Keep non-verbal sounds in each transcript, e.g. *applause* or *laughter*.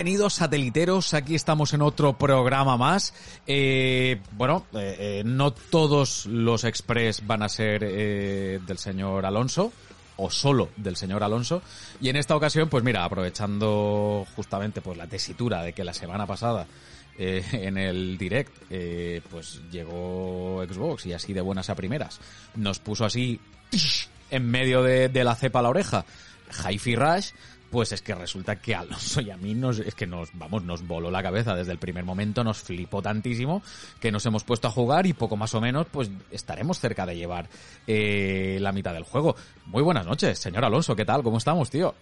Bienvenidos sateliteros, aquí estamos en otro programa más. Eh, bueno, eh, eh, no todos los express van a ser eh, del señor Alonso o solo del señor Alonso y en esta ocasión pues mira aprovechando justamente pues la tesitura de que la semana pasada *laughs* en el direct pues llegó Xbox y así de buenas a primeras nos puso así en medio de, de la cepa a la oreja Hi-Fi Rush pues es que resulta que Alonso y a mí nos, es que nos, vamos, nos voló la cabeza desde el primer momento, nos flipó tantísimo que nos hemos puesto a jugar y poco más o menos pues estaremos cerca de llevar eh, la mitad del juego. Muy buenas noches, señor Alonso, ¿qué tal? ¿Cómo estamos, tío?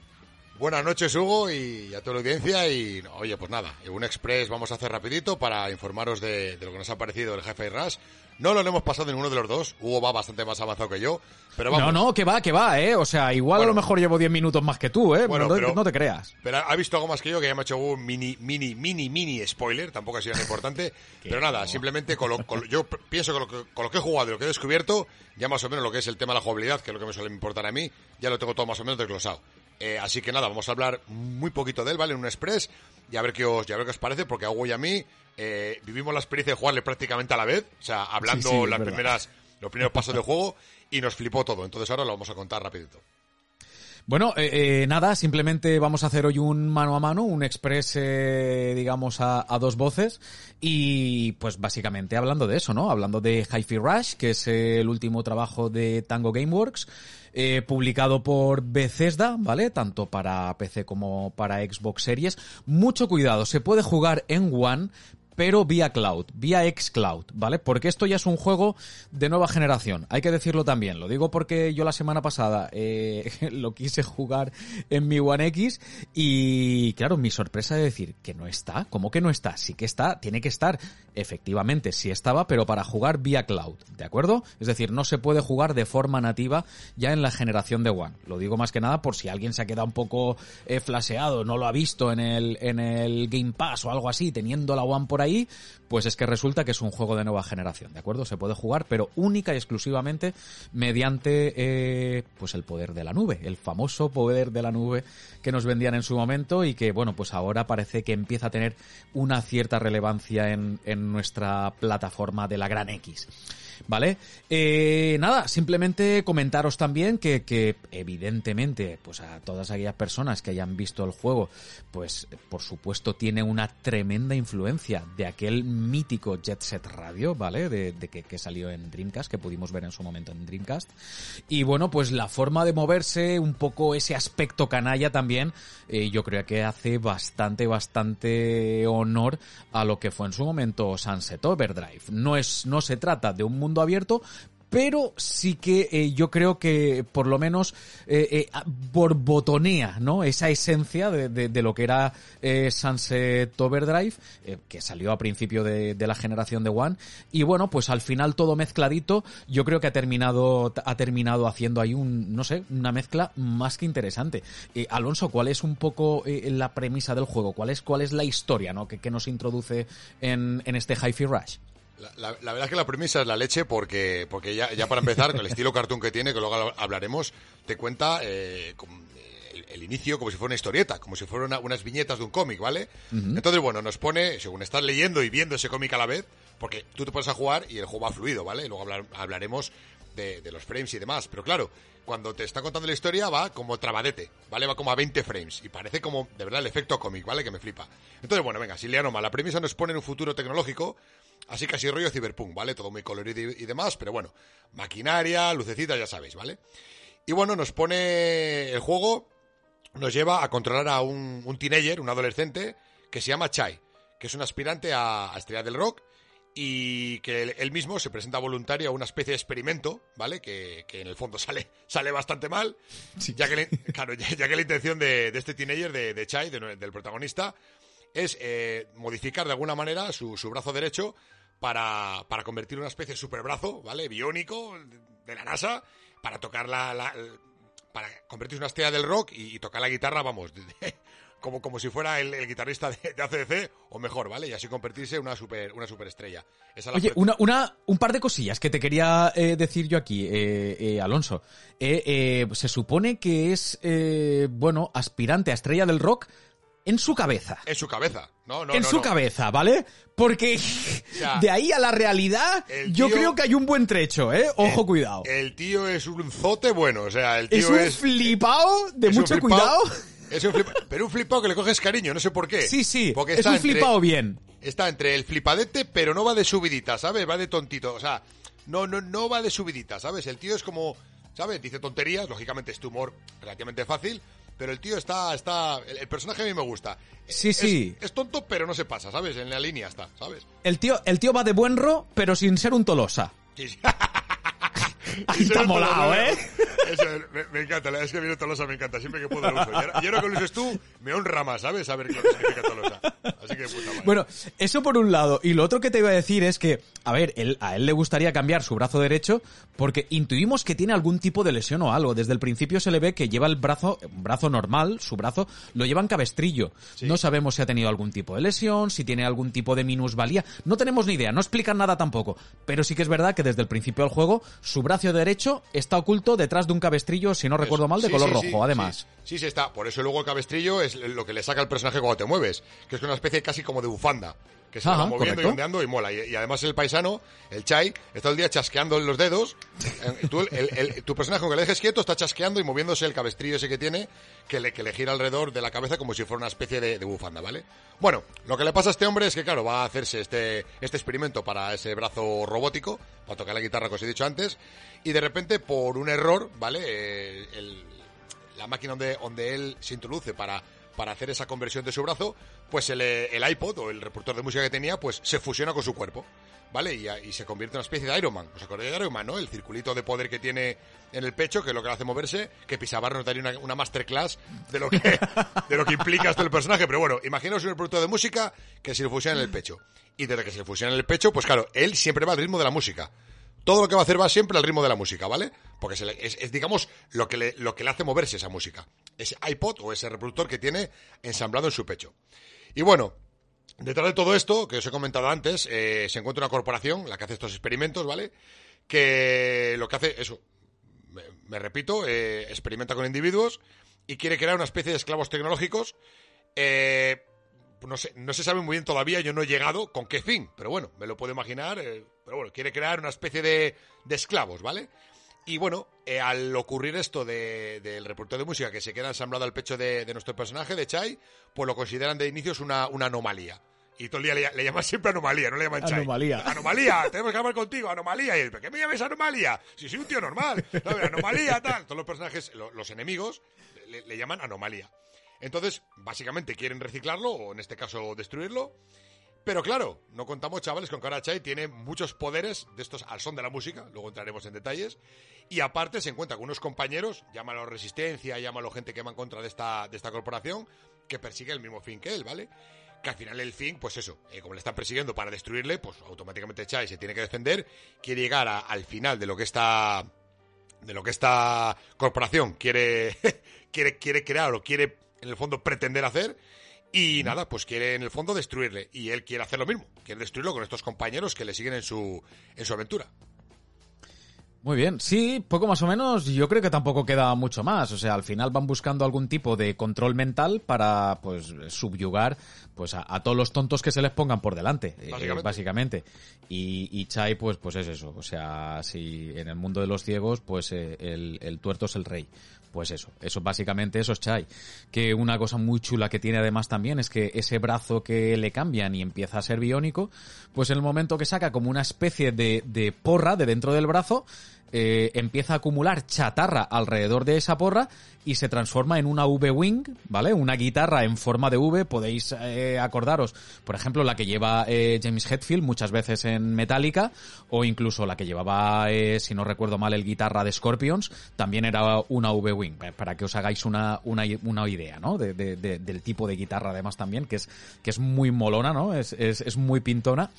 Buenas noches, Hugo, y a toda la audiencia. Y oye, pues nada, un express vamos a hacer rapidito para informaros de, de lo que nos ha parecido el jefe Rush. No lo hemos pasado ninguno de los dos. Hugo va bastante más avanzado que yo. Pero vamos. No, no, que va, que va, eh. O sea, igual Bueno. a lo mejor llevo 10 minutos más que tú, eh. Bueno, no, pero- no te creas. Pero ha visto algo más que yo, que ya me ha hecho un mini, mini, mini, mini spoiler. Tampoco ha sido tan importante. *laughs* pero nada, simplemente con lo, con yo pienso que, lo con lo que he jugado y lo que he descubierto, ya más o menos lo que es el tema de la jugabilidad, que es lo que me suele importar a mí, ya lo tengo todo más o menos desglosado. Eh, así que nada, vamos a hablar muy poquito de él, ¿vale? En un express y a ver qué os, y a ver qué os parece, porque a Hugo y a mí eh, vivimos la experiencia de jugarle prácticamente a la vez, o sea, hablando Sí, sí, es las primeras, los primeros pasos del juego y nos flipó todo. Entonces ahora lo vamos a contar rapidito. Bueno, eh, eh, nada, simplemente vamos a hacer hoy un mano a mano, un express, eh, digamos, a, a dos voces. Y pues básicamente hablando de eso, ¿no? Hablando de Hi-Fi Rush, que es el último trabajo de Tango Gameworks, publicado por Bethesda, ¿vale? Tanto para PC como para Xbox Series. Mucho cuidado, se puede jugar en One, pero vía cloud, vía xCloud, ¿vale? Porque esto ya es un juego de nueva generación, hay que decirlo también. Lo digo porque yo la semana pasada eh, *laughs* lo quise jugar en mi One X y, claro, mi sorpresa de decir que no está, ¿cómo que no está? Sí que está, tiene que estar. Efectivamente, sí estaba, pero para jugar vía cloud, ¿de acuerdo? Es decir, no se puede jugar de forma nativa ya en la generación de One. Lo digo más que nada por si alguien se ha quedado un poco eh, flaseado, no lo ha visto en el, en el Game Pass o algo así, teniendo la One por ahí, pues es que resulta que es un juego de nueva generación, ¿de acuerdo? Se puede jugar, pero única y exclusivamente mediante eh, pues el poder de la nube, el famoso poder de la nube que nos vendían en su momento y que, bueno, pues ahora parece que empieza a tener una cierta relevancia en nuestra plataforma de la Gran X. ¿Vale? Eh, nada, simplemente comentaros también que, evidentemente, pues a todas aquellas personas que hayan visto el juego, pues por supuesto tiene una tremenda influencia de aquel mítico Jet Set Radio, ¿vale? De, que salió en Dreamcast, que pudimos ver en su momento en Dreamcast. Y bueno, pues la forma de moverse, un poco ese aspecto canalla también, eh, yo creo que hace bastante, bastante honor a lo que fue en su momento Sunset Overdrive. No es, no se trata de un mundo abierto, pero sí que eh, yo creo que por lo menos eh, eh, borbotonea, ¿no? Esa esencia de, lo que era eh, Sunset Overdrive, eh, que salió a principio de, la generación de One. Y bueno, pues al final todo mezcladito, yo creo que ha terminado, ha terminado haciendo ahí un, no sé, una mezcla más que interesante. Alonso, ¿cuál es un poco la premisa del juego? ¿Cuál es, cuál es la historia, ¿no? Que, nos introduce en, en este Hi-Fi Rush? La, la- la verdad es que la premisa es la leche porque, porque ya, ya para empezar, con el estilo cartoon que tiene, que luego hablaremos, te cuenta eh, con- el, el inicio como si fuera una historieta, como si fueran una- unas viñetas de un cómic, ¿vale? Entonces, bueno, nos pone, según estás leyendo y viendo ese cómic a la vez, porque tú te pones a jugar y el juego va fluido, ¿vale? Y luego hablar- hablaremos de, de los frames y demás. Pero claro, cuando te está contando la historia va como trabadete, ¿vale? Va como a 20 frames y parece como, de verdad, el efecto cómic, ¿vale? Que me flipa. Entonces, bueno, venga, nomás, la premisa nos pone en un futuro tecnológico, así casi rollo cyberpunk, ¿vale? Todo muy colorido y, y demás, pero bueno, maquinaria, lucecitas, ya sabéis, ¿vale? Y bueno, nos pone el juego, nos lleva a controlar a un, un teenager, un adolescente, que se llama Chai, que es un aspirante a, a estrella del rock y que él, él mismo se presenta voluntario a una especie de experimento, ¿vale? Que, que en el fondo *laughs* sale, sale bastante mal, ya, que la, *laughs* claro, ya, ya que la intención de, de este teenager, de, de Chai, de- del protagonista, es eh, modificar de alguna manera su, su brazo derecho para, para en una especie de superbrazo, ¿vale? Biónico de la NASA, para tocar la... la- para convertirse en una estrella del rock y, y tocar la guitarra, vamos, como, como si fuera el, el guitarrista de, de ACDC, o mejor, ¿vale? Y así convertirse en una, super, una superestrella. Esa es la Oye, una, una, un par de cosillas que te quería eh, decir yo aquí, eh, eh, Alonso. Eh, eh, se supone que es, eh, bueno, aspirante a estrella del rock en su cabeza. En su cabeza. No, no, en no, su no. cabeza, ¿vale? Porque sea, de ahí a la realidad, yo creo que hay un buen trecho, ¿eh? Ojo, cuidado. El tío es un zote bueno, o sea, el tío es un es... flipao de es mucho flipao- cuidado. Es un flipao, pero un flipao que le coges cariño, no sé por qué. Sí, sí, Porque es está un flipao bien. Está entre el flipadete, pero no va de subidita, ¿sabes? Va de tontito, o sea, no, no, no va de subidita, ¿sabes? El tío es como, ¿sabes? Dice tonterías, lógicamente es tu humor relativamente fácil, pero el tío está, está, el, el personaje a mí me gusta. Sí, Es- sí. Es, tonto, pero no se pasa, ¿sabes? En la línea está, ¿sabes? El tío, el tío va de buen ro, pero sin ser un tolosa. Sí, sí. *laughs* Ahí está molado, ¿eh? eso es- me, me encanta, es que mí Tolosa me encanta, siempre que puedo lo uso. Y ahora, y ahora que lo uses tú, me honra más, ¿sabes? Saber que significa Tolosa. Así que puta madre. Bueno, eso por un lado. Y lo otro que te iba a decir es que, a ver, él, a él le gustaría cambiar su brazo derecho porque intuimos que tiene algún tipo de lesión o algo. Desde el principio se le ve que lleva el brazo, un brazo normal, su brazo, lo lleva en cabestrillo. No sabemos si ha tenido algún tipo de lesión, si tiene algún tipo de minusvalía. No tenemos ni idea, no explican nada tampoco. Pero sí que es verdad que desde el principio del juego, su brazo derecho está oculto detrás de un cabestrillo, si no recuerdo mal, de Sí, color sí, rojo, además. Sí, sí, sí está. Por eso luego el cabestrillo es lo que le saca al personaje cuando te mueves, que es una especie casi como de bufanda. Que se Ajá, va moviendo correcto. y ondeando y mola. Y, y además el paisano, el Chai, está el día chasqueando los dedos. Eh, tú, el- el- el- tu personaje, aunque le dejes quieto, está chasqueando y moviéndose el cabestrillo ese que tiene, que le, que le gira alrededor de la cabeza como si fuera una especie de, de bufanda, ¿vale? Bueno, lo que le pasa a este hombre es que, claro, va a hacerse este, este experimento para ese brazo robótico, para tocar la guitarra, como os he dicho antes, y de repente, por un error, ¿vale? Eh, el, la máquina donde, donde él se introduce para, para hacer esa conversión de su brazo, pues el, eh, el iPod o el reproductor de música que tenía, pues se fusiona con su cuerpo, ¿vale? Y, y se convierte en una especie de Iron Man. ¿Os acordáis de Iron Man, no? El circulito de poder que tiene en el pecho, que es lo que hace moverse, que Pisabar nos daría una, una masterclass de lo que, de lo que implica esto el personaje. Pero bueno, imaginaos un reproductor de música que se le fusiona en el pecho. Y desde que se le fusiona en el pecho, pues claro, él siempre va al ritmo de la música todo lo que va a hacer va siempre al ritmo de la música, ¿vale? Porque es, digamos, lo que, le, lo que le hace moverse esa música. Ese iPod o ese reproductor que tiene ensamblado en su pecho. Y bueno, detrás de todo esto, que os he comentado antes, eh, se encuentra una corporación, la que hace estos experimentos, ¿vale? Que lo que hace, eso, me, me repito, eh, experimenta con individuos y quiere crear una especie de esclavos tecnológicos. Eh, no, sé, no se sabe muy bien todavía, yo no he llegado con qué fin, pero bueno, me lo puedo imaginar. eh, pero bueno, quiere crear una especie de, de esclavos, ¿vale? Y bueno, eh, al ocurrir esto de- del reproductor de música que se queda ensamblado al pecho de, de nuestro personaje, de Chai, pues lo consideran de inicios una, una anomalía. Y todo el día le, le llaman siempre anomalía, no le llaman Chai. Anomalía. Anomalía, tenemos que hablar contigo, anomalía. Y él, ¿por qué me llames anomalía? Si soy un tío normal. ¿sabes? Anomalía, tal. Todos los personajes, lo- los enemigos, le, le llaman anomalía. Entonces, básicamente quieren reciclarlo, o en este caso destruirlo. Pero claro, no contamos, chavales, con que ahora Chai tiene muchos poderes de estos al son de la música, luego entraremos en detalles. Y aparte se encuentra con unos compañeros, llámalo resistencia, llámalo gente que va en contra de esta, de esta corporación, que persigue el mismo fin que él, ¿vale? Que al final el fin, pues eso, eh, como le están persiguiendo para destruirle, pues automáticamente Chai se tiene que defender, quiere llegar al final de lo que está de lo que esta corporación quiere, *laughs* quiere, quiere crear o quiere, en el fondo, pretender hacer. Y nada, pues quiere en el fondo destruirle. Y él quiere hacer lo mismo. Quiere destruirlo con estos compañeros que le siguen en su, en su aventura. Muy bien, sí, poco más o menos, yo creo que tampoco queda mucho más, o sea, al final van buscando algún tipo de control mental para, pues, subyugar, pues, a, todos los tontos que se les pongan por delante, eh, básicamente. Y, y, Chai, pues, pues es eso, o sea, si en el mundo de los ciegos, pues eh, el, el tuerto es el rey. Pues eso, eso básicamente eso es Chai. Que una cosa muy chula que tiene además también es que ese brazo que le cambian y empieza a ser biónico, pues en el momento que saca como una especie de, de porra de dentro del brazo, eh, empieza a acumular chatarra alrededor de esa porra y se transforma en una V-Wing, ¿vale? Una guitarra en forma de V, podéis eh, acordaros, por ejemplo, la que lleva eh, James Hetfield muchas veces en Metallica, o incluso la que llevaba, si no recuerdo mal, el guitarra de Scorpions, también era una V-Wing, para que os hagáis una, una, una idea, ¿no? De, de, del tipo de guitarra además también, que es, que es muy molona, ¿no? Es, es, es muy pintona.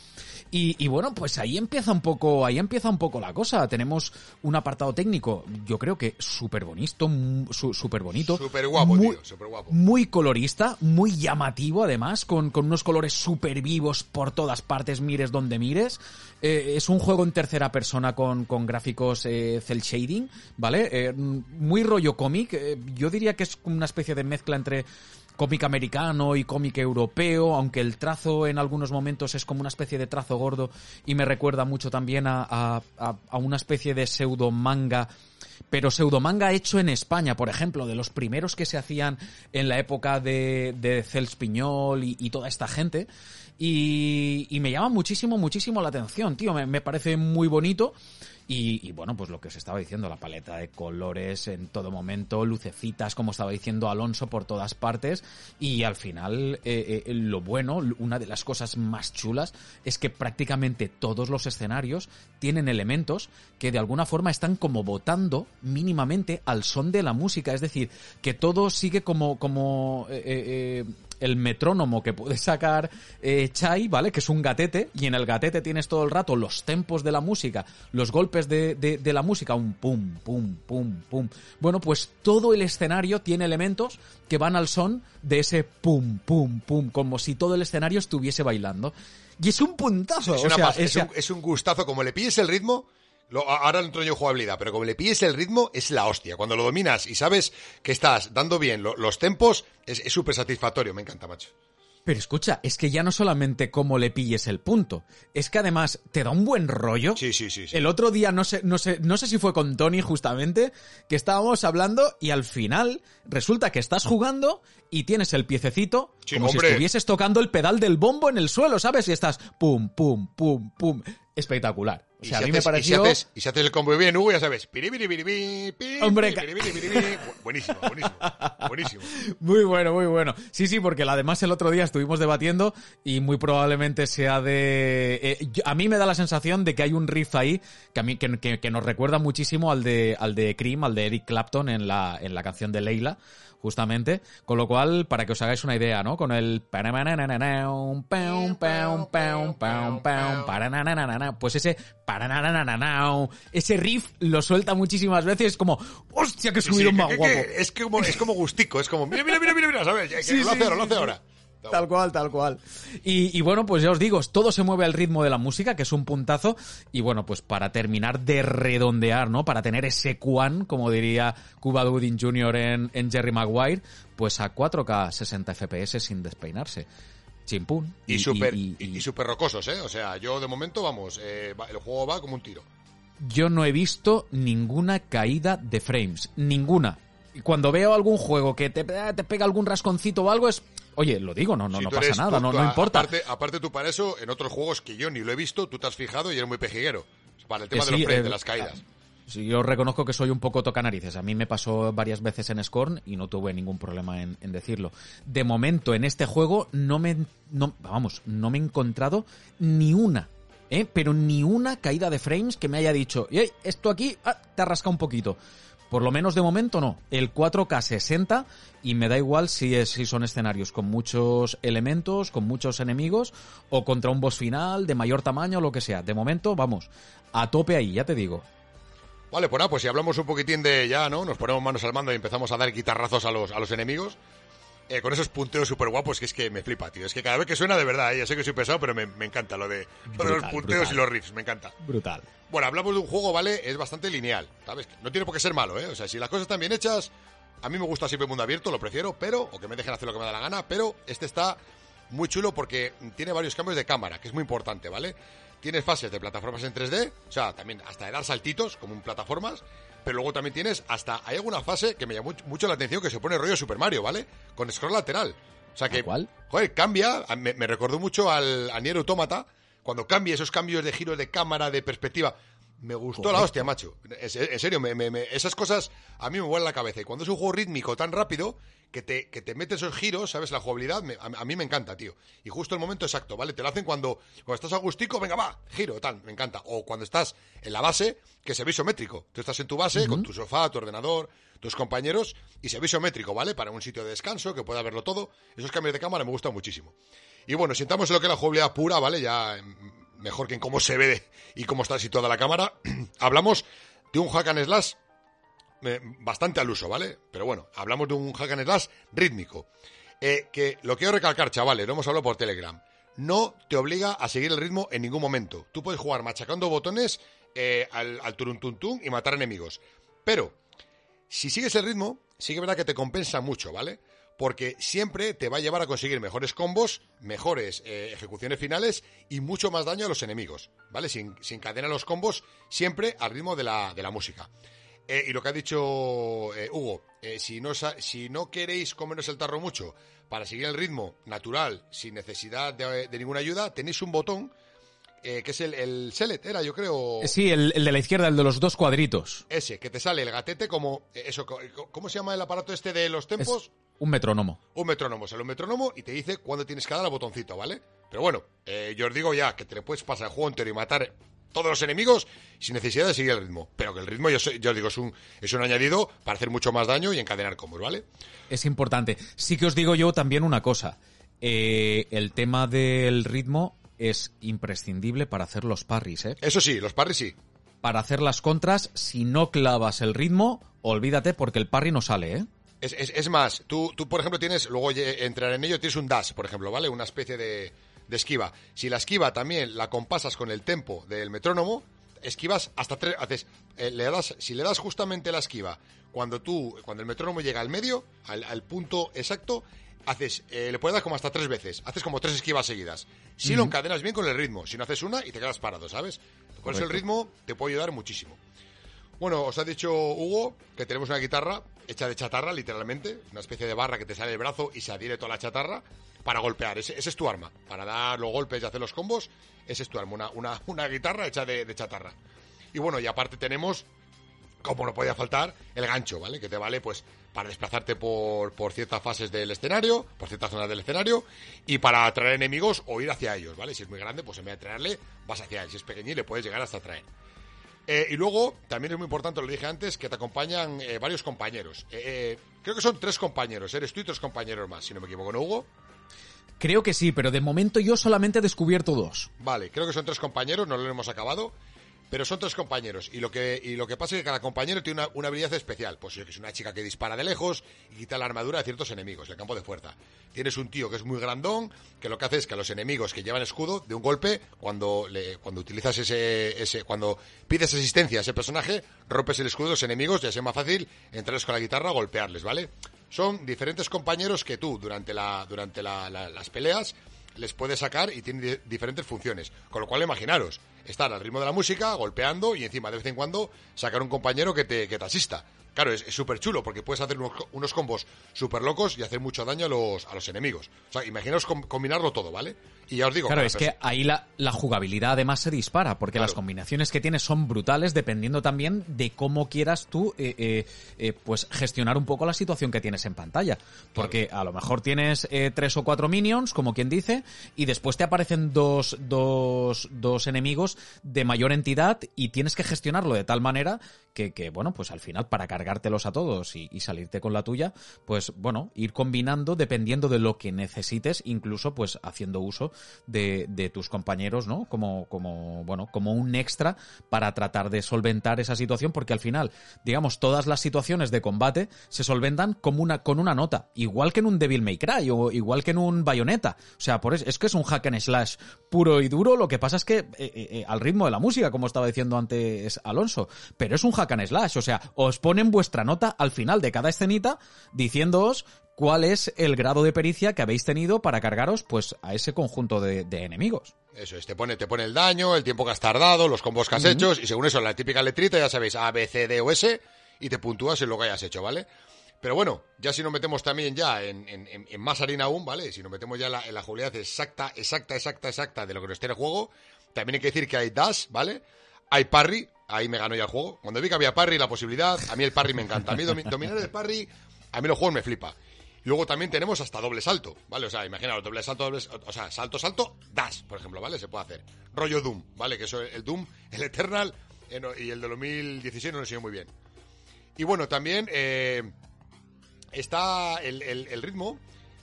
Y, y, bueno, pues ahí empieza un poco, ahí empieza un poco la cosa. Tenemos un apartado técnico, yo creo que súper bonito, súper bonito. Súper guapo, muy, tío, super guapo. Muy colorista, muy llamativo además, con, con unos colores súper vivos por todas partes, mires donde mires. Eh, es un juego en tercera persona con, con gráficos eh, cel shading, ¿vale? Eh, muy rollo cómic. Yo diría que es una especie de mezcla entre cómic americano y cómic europeo, aunque el trazo en algunos momentos es como una especie de trazo gordo y me recuerda mucho también a, a, a una especie de pseudo manga pero pseudomanga hecho en España, por ejemplo, de los primeros que se hacían en la época de, de Cels Piñol y, y toda esta gente. Y, me llama muchísimo, muchísimo la atención, tío. Me, me parece muy bonito. Y, y, bueno, pues lo que os estaba diciendo, la paleta de colores en todo momento, lucecitas, como estaba diciendo Alonso, por todas partes. Y al final, eh, eh, lo bueno, una de las cosas más chulas, es que prácticamente todos los escenarios tienen elementos que de alguna forma están como votando mínimamente al son de la música. Es decir, que todo sigue como, como eh, eh, el metrónomo que puede sacar eh, Chai, ¿vale? Que es un gatete, y en el gatete tienes todo el rato los tempos de la música, los golpes de, de, de, la música, un pum, pum, pum, pum. Bueno, pues todo el escenario tiene elementos que van al son de ese pum, pum, pum, como si todo el escenario estuviese bailando. Y es un puntazo. Es, o sea, es, un, es un gustazo, como le pilles el ritmo, lo, ahora entro yo en jugabilidad, pero como le pilles el ritmo, es la hostia. Cuando lo dominas y sabes que estás dando bien lo, los tempos, es súper satisfactorio. Me encanta, macho. Pero escucha, es que ya no solamente cómo le pilles el punto, es que además te da un buen rollo. Sí, sí, sí. sí. El otro día, no sé, no sé, no sé si fue con Tony justamente, que estábamos hablando y al final resulta que estás jugando y tienes el piececito sí, como hombre. si estuvieses tocando el pedal del bombo en el suelo, ¿sabes? Y estás pum, pum, pum, pum. Espectacular. O sea, si a mí haces, me pareció... Y si, haces, y si haces el combo bien, Hugo, ya sabes. Piri, piri, piri, piri, Hombre, buenísimo, buenísimo, buenísimo. *laughs* Muy bueno, muy bueno. Sí, sí, porque además el otro día estuvimos debatiendo y muy probablemente sea de... Eh, a mí me da la sensación de que hay un riff ahí que a mí que, que, que nos recuerda muchísimo al de al de Cream, al de Eric Clapton en la en la canción de Leila justamente, con lo cual, para que os hagáis una idea, ¿no? Con el pues ese ese riff lo suelta muchísimas veces como hostia que subieron sí, más es como es como gustico, es como mira mira mira mira, mira ¿sabes? Lo hace lo hace ahora. Tal cual, tal cual. Y, y, bueno, pues ya os digo, todo se mueve al ritmo de la música, que es un puntazo. Y bueno, pues para terminar de redondear, ¿no? Para tener ese Quan, como diría Cuba Gooding Jr. En, en Jerry Maguire, pues a 4K 60 FPS sin despeinarse. Chimpún. Y, y súper y, y, y super rocosos, ¿eh? O sea, yo de momento, vamos, eh, el juego va como un tiro. Yo no he visto ninguna caída de frames. Ninguna. Y cuando veo algún juego que te, te pega algún rasconcito o algo, es Oye, lo digo, no, no, si no pasa nada, no, no importa. Aparte, aparte tú para eso, en otros juegos que yo ni lo he visto, tú te has fijado y eres muy pejiguero. Para el tema sí, de los frames, eh, de las caídas. Sí, yo reconozco que soy un poco tocanarices. A mí me pasó varias veces en Scorn y no tuve ningún problema en, en decirlo. De momento, en este juego, no me, no, vamos, no me he encontrado ni una ¿eh? pero ni una caída de frames que me haya dicho, esto aquí ah, te rasca un poquito. Por lo menos de momento no. El 4K 60 y me da igual si, es, si son escenarios con muchos elementos, con muchos enemigos o contra un boss final de mayor tamaño o lo que sea. De momento, vamos, a tope ahí, ya te digo. Vale, pues nada, pues si hablamos un poquitín de ya, ¿no? Nos ponemos manos al mando y empezamos a dar guitarrazos a los, a los enemigos. Eh, con esos punteos súper guapos que es que me flipa, tío. Es que cada vez que suena de verdad, eh, ya sé que soy pesado, pero me, me encanta lo de, lo de los Brutal, punteos brutal. y los riffs, me encanta. Brutal. Bueno, hablamos de un juego, ¿vale? Es bastante lineal, ¿sabes? No tiene por qué ser malo, ¿eh? O sea, si las cosas están bien hechas, a mí me gusta siempre el mundo abierto, lo prefiero, pero, o que me dejen hacer lo que me da la gana, pero este está muy chulo porque tiene varios cambios de cámara, que es muy importante, ¿vale? Tienes fases de plataformas en 3D, o sea, también hasta de dar saltitos, como en plataformas, pero luego también tienes hasta, hay alguna fase que me llamó mucho la atención que se pone rollo Super Mario, ¿vale? Con scroll lateral. O sea que, ¿A cuál? joder, cambia, me, me recordó mucho al a Nier Automata, cuando cambia esos cambios de giros de cámara, de perspectiva. Me gustó la Correcto. hostia, macho. En serio, me- me- me- esas cosas a mí me vuelan la cabeza. Y cuando es un juego rítmico tan rápido, que te, que te mete esos giros, ¿sabes? La jugabilidad, me- a, a mí me encanta, tío. Y justo el momento exacto, ¿vale? Te lo hacen cuando, cuando estás a gustico, venga, va, giro, tal, me encanta. O cuando estás en la base, que se ve isométrico. Tú estás en tu base, con tu sofá, tu ordenador, tus compañeros, y se ve isométrico, ¿vale? Para un sitio de descanso, que pueda verlo todo. Esos cambios de cámara me gustan muchísimo. Y bueno, sintamos en lo que es la jugabilidad pura, ¿vale? Ya mejor que en cómo se ve y cómo está situada la cámara. *clears throat* Hablamos de un hack and slash eh, bastante al uso, ¿vale? Pero bueno, hablamos de un hack and slash rítmico. Eh, que lo quiero recalcar, chavales, lo hemos hablado por Telegram. No te obliga a seguir el ritmo en ningún momento. Tú puedes jugar machacando botones eh, al, al turuntuntún y matar enemigos. Pero, si sigues el ritmo, sí que es verdad que te compensa mucho, ¿vale? Porque siempre te va a llevar a conseguir mejores combos, mejores eh, ejecuciones finales y mucho más daño a los enemigos, ¿vale? Se, se encadenan los combos siempre al ritmo de la, de la música. Eh, y lo que ha dicho eh, Hugo, si, no, si no queréis comeros el tarro mucho para seguir el ritmo natural, sin necesidad de, de ninguna ayuda, tenéis un botón eh, que es el, el Select, era yo creo. Sí, el, el de la izquierda, el de los dos cuadritos. Ese, que te sale el gatete como. eso, ¿Cómo se llama el aparato este de los Es tempos? Un metrónomo. Un metrónomo. Sale un metrónomo y te dice cuándo tienes que dar al botoncito, ¿vale? Pero bueno, eh, yo os digo ya que te le puedes pasar el juego entero y matar todos los enemigos sin necesidad de seguir el ritmo. Pero que el ritmo, yo, sé- yo os digo, es un, es un añadido para hacer mucho más daño y encadenar combos, ¿vale? Es importante. Sí que os digo yo también una cosa. Eh, el tema del ritmo es imprescindible para hacer los parries, ¿eh? Eso sí, los parries sí. Para hacer las contras, si no clavas el ritmo, olvídate porque el parry no sale, ¿eh? Es, es- es más, tú, tú, por ejemplo, tienes, luego entrar en ello, tienes un dash, por ejemplo, ¿vale? Una especie de, de esquiva. Si la esquiva también la compasas con el tempo del metrónomo, esquivas hasta tres, haces, eh, le das, si le das justamente la esquiva, cuando tú, cuando el metrónomo llega al medio, al, al punto exacto, haces, eh, le puedes dar como hasta tres veces, haces como tres esquivas seguidas. Si lo encadenas bien con el ritmo, si no haces una y te quedas parado, ¿sabes? Por eso el ritmo te puede ayudar muchísimo. Bueno, os ha dicho Hugo que tenemos una guitarra hecha de chatarra, literalmente, una especie de barra que te sale del brazo y se adhiere toda la chatarra para golpear. Ese, es tu arma. Para dar los golpes y hacer los combos, ese es tu arma. Una, una, una guitarra hecha de, chatarra. Y bueno, y aparte tenemos, como no podía faltar, el gancho, ¿vale? Que te vale, pues, para desplazarte por, por ciertas fases del escenario, por ciertas zonas del escenario, y para atraer enemigos o ir hacia ellos, ¿vale? Si es muy grande, pues en vez de atraerle, vas hacia él. Si es pequeñín, le puedes llegar hasta atraer. Eh, y luego, también es muy importante, lo dije antes, que te acompañan eh, varios compañeros. Eh, creo que son tres compañeros, eres tú y tres compañeros más, si no me equivoco, ¿no, Hugo? Creo que sí, pero de momento yo solamente he descubierto dos. Vale, creo que son tres compañeros, no lo hemos acabado, pero son tres compañeros. Y lo que, y lo que pasa es que cada compañero tiene una, una habilidad especial. Pues es una chica que dispara de lejos y quita la armadura de ciertos enemigos, el campo de fuerza. Tienes un tío que es muy grandón, que lo que hace es que a los enemigos que llevan escudo, de un golpe, cuando le, cuando utilizas ese, ese, cuando pides asistencia a ese personaje, rompes el escudo de los enemigos, ya sea más fácil entrarles con la guitarra, golpearles, ¿vale? Son diferentes compañeros que tú, durante la, durante la- la- las peleas, les puedes sacar y tienen di- diferentes funciones. Con lo cual, imaginaros, estar al ritmo de la música, golpeando y encima de vez en cuando sacar un compañero que te, que te asista. Claro, es súper chulo porque puedes hacer unos, co- unos combos súper locos y hacer mucho daño a los, a los enemigos. O sea, imaginaos com- combinarlo todo, ¿vale? Y ya os digo, Claro, es que perso- ahí la, la jugabilidad además se dispara, porque Claro. las combinaciones que tienes son brutales dependiendo también de cómo quieras tú eh, eh, eh, pues gestionar un poco la situación que tienes en pantalla. Porque a lo mejor tienes tres o cuatro minions, como quien dice, y después te aparecen dos, dos, dos enemigos de mayor entidad y tienes que gestionarlo de tal manera que, bueno, pues al final para cargártelos a todos y, salirte con la tuya, pues bueno, ir combinando dependiendo de lo que necesites, incluso pues haciendo uso de, de tus compañeros, ¿no? Como, como, bueno, como un extra para tratar de solventar esa situación, porque al final, digamos, todas las situaciones de combate se solventan como una, con una nota, igual que en un Devil May Cry o igual que en un Bayonetta. O sea, por eso, es que es un hack and slash puro y duro, lo que pasa es que eh, eh, eh, al ritmo de la música, como estaba diciendo antes Alonso, pero es un hack and slash, o sea, os ponen vuestra nota al final de cada escenita diciéndoos cuál es el grado de pericia que habéis tenido para cargaros pues a ese conjunto de, de enemigos. Eso es, te pone, te pone el daño, el tiempo que has tardado, los combos que has uh -huh. hecho, y según eso, la típica letrita, ya sabéis, A, B, C, D o S, y te puntúas en lo que hayas hecho, ¿vale? Pero bueno, ya si nos metemos también ya en, en, en más harina aún, ¿vale? Si nos metemos ya en la, en la jugabilidad exacta, exacta, exacta, exacta de lo que nos tiene el juego, también hay que decir que hay dash, ¿vale? Hay parry, ahí me ganó ya el juego. Cuando vi que había parry, la posibilidad, a mí el parry me encanta. A mí dominar el parry, a mí los juegos me flipa. Luego también tenemos hasta doble salto, ¿vale? O sea, imaginaos, doble salto, doble, o sea, salto, salto, dash, por ejemplo, ¿vale? Se puede hacer. Rollo Doom, ¿vale? Que eso, el Doom, el Eternal eh, y el de 2016 no lo enseñó muy bien. Y bueno, también eh, está el, ritmo,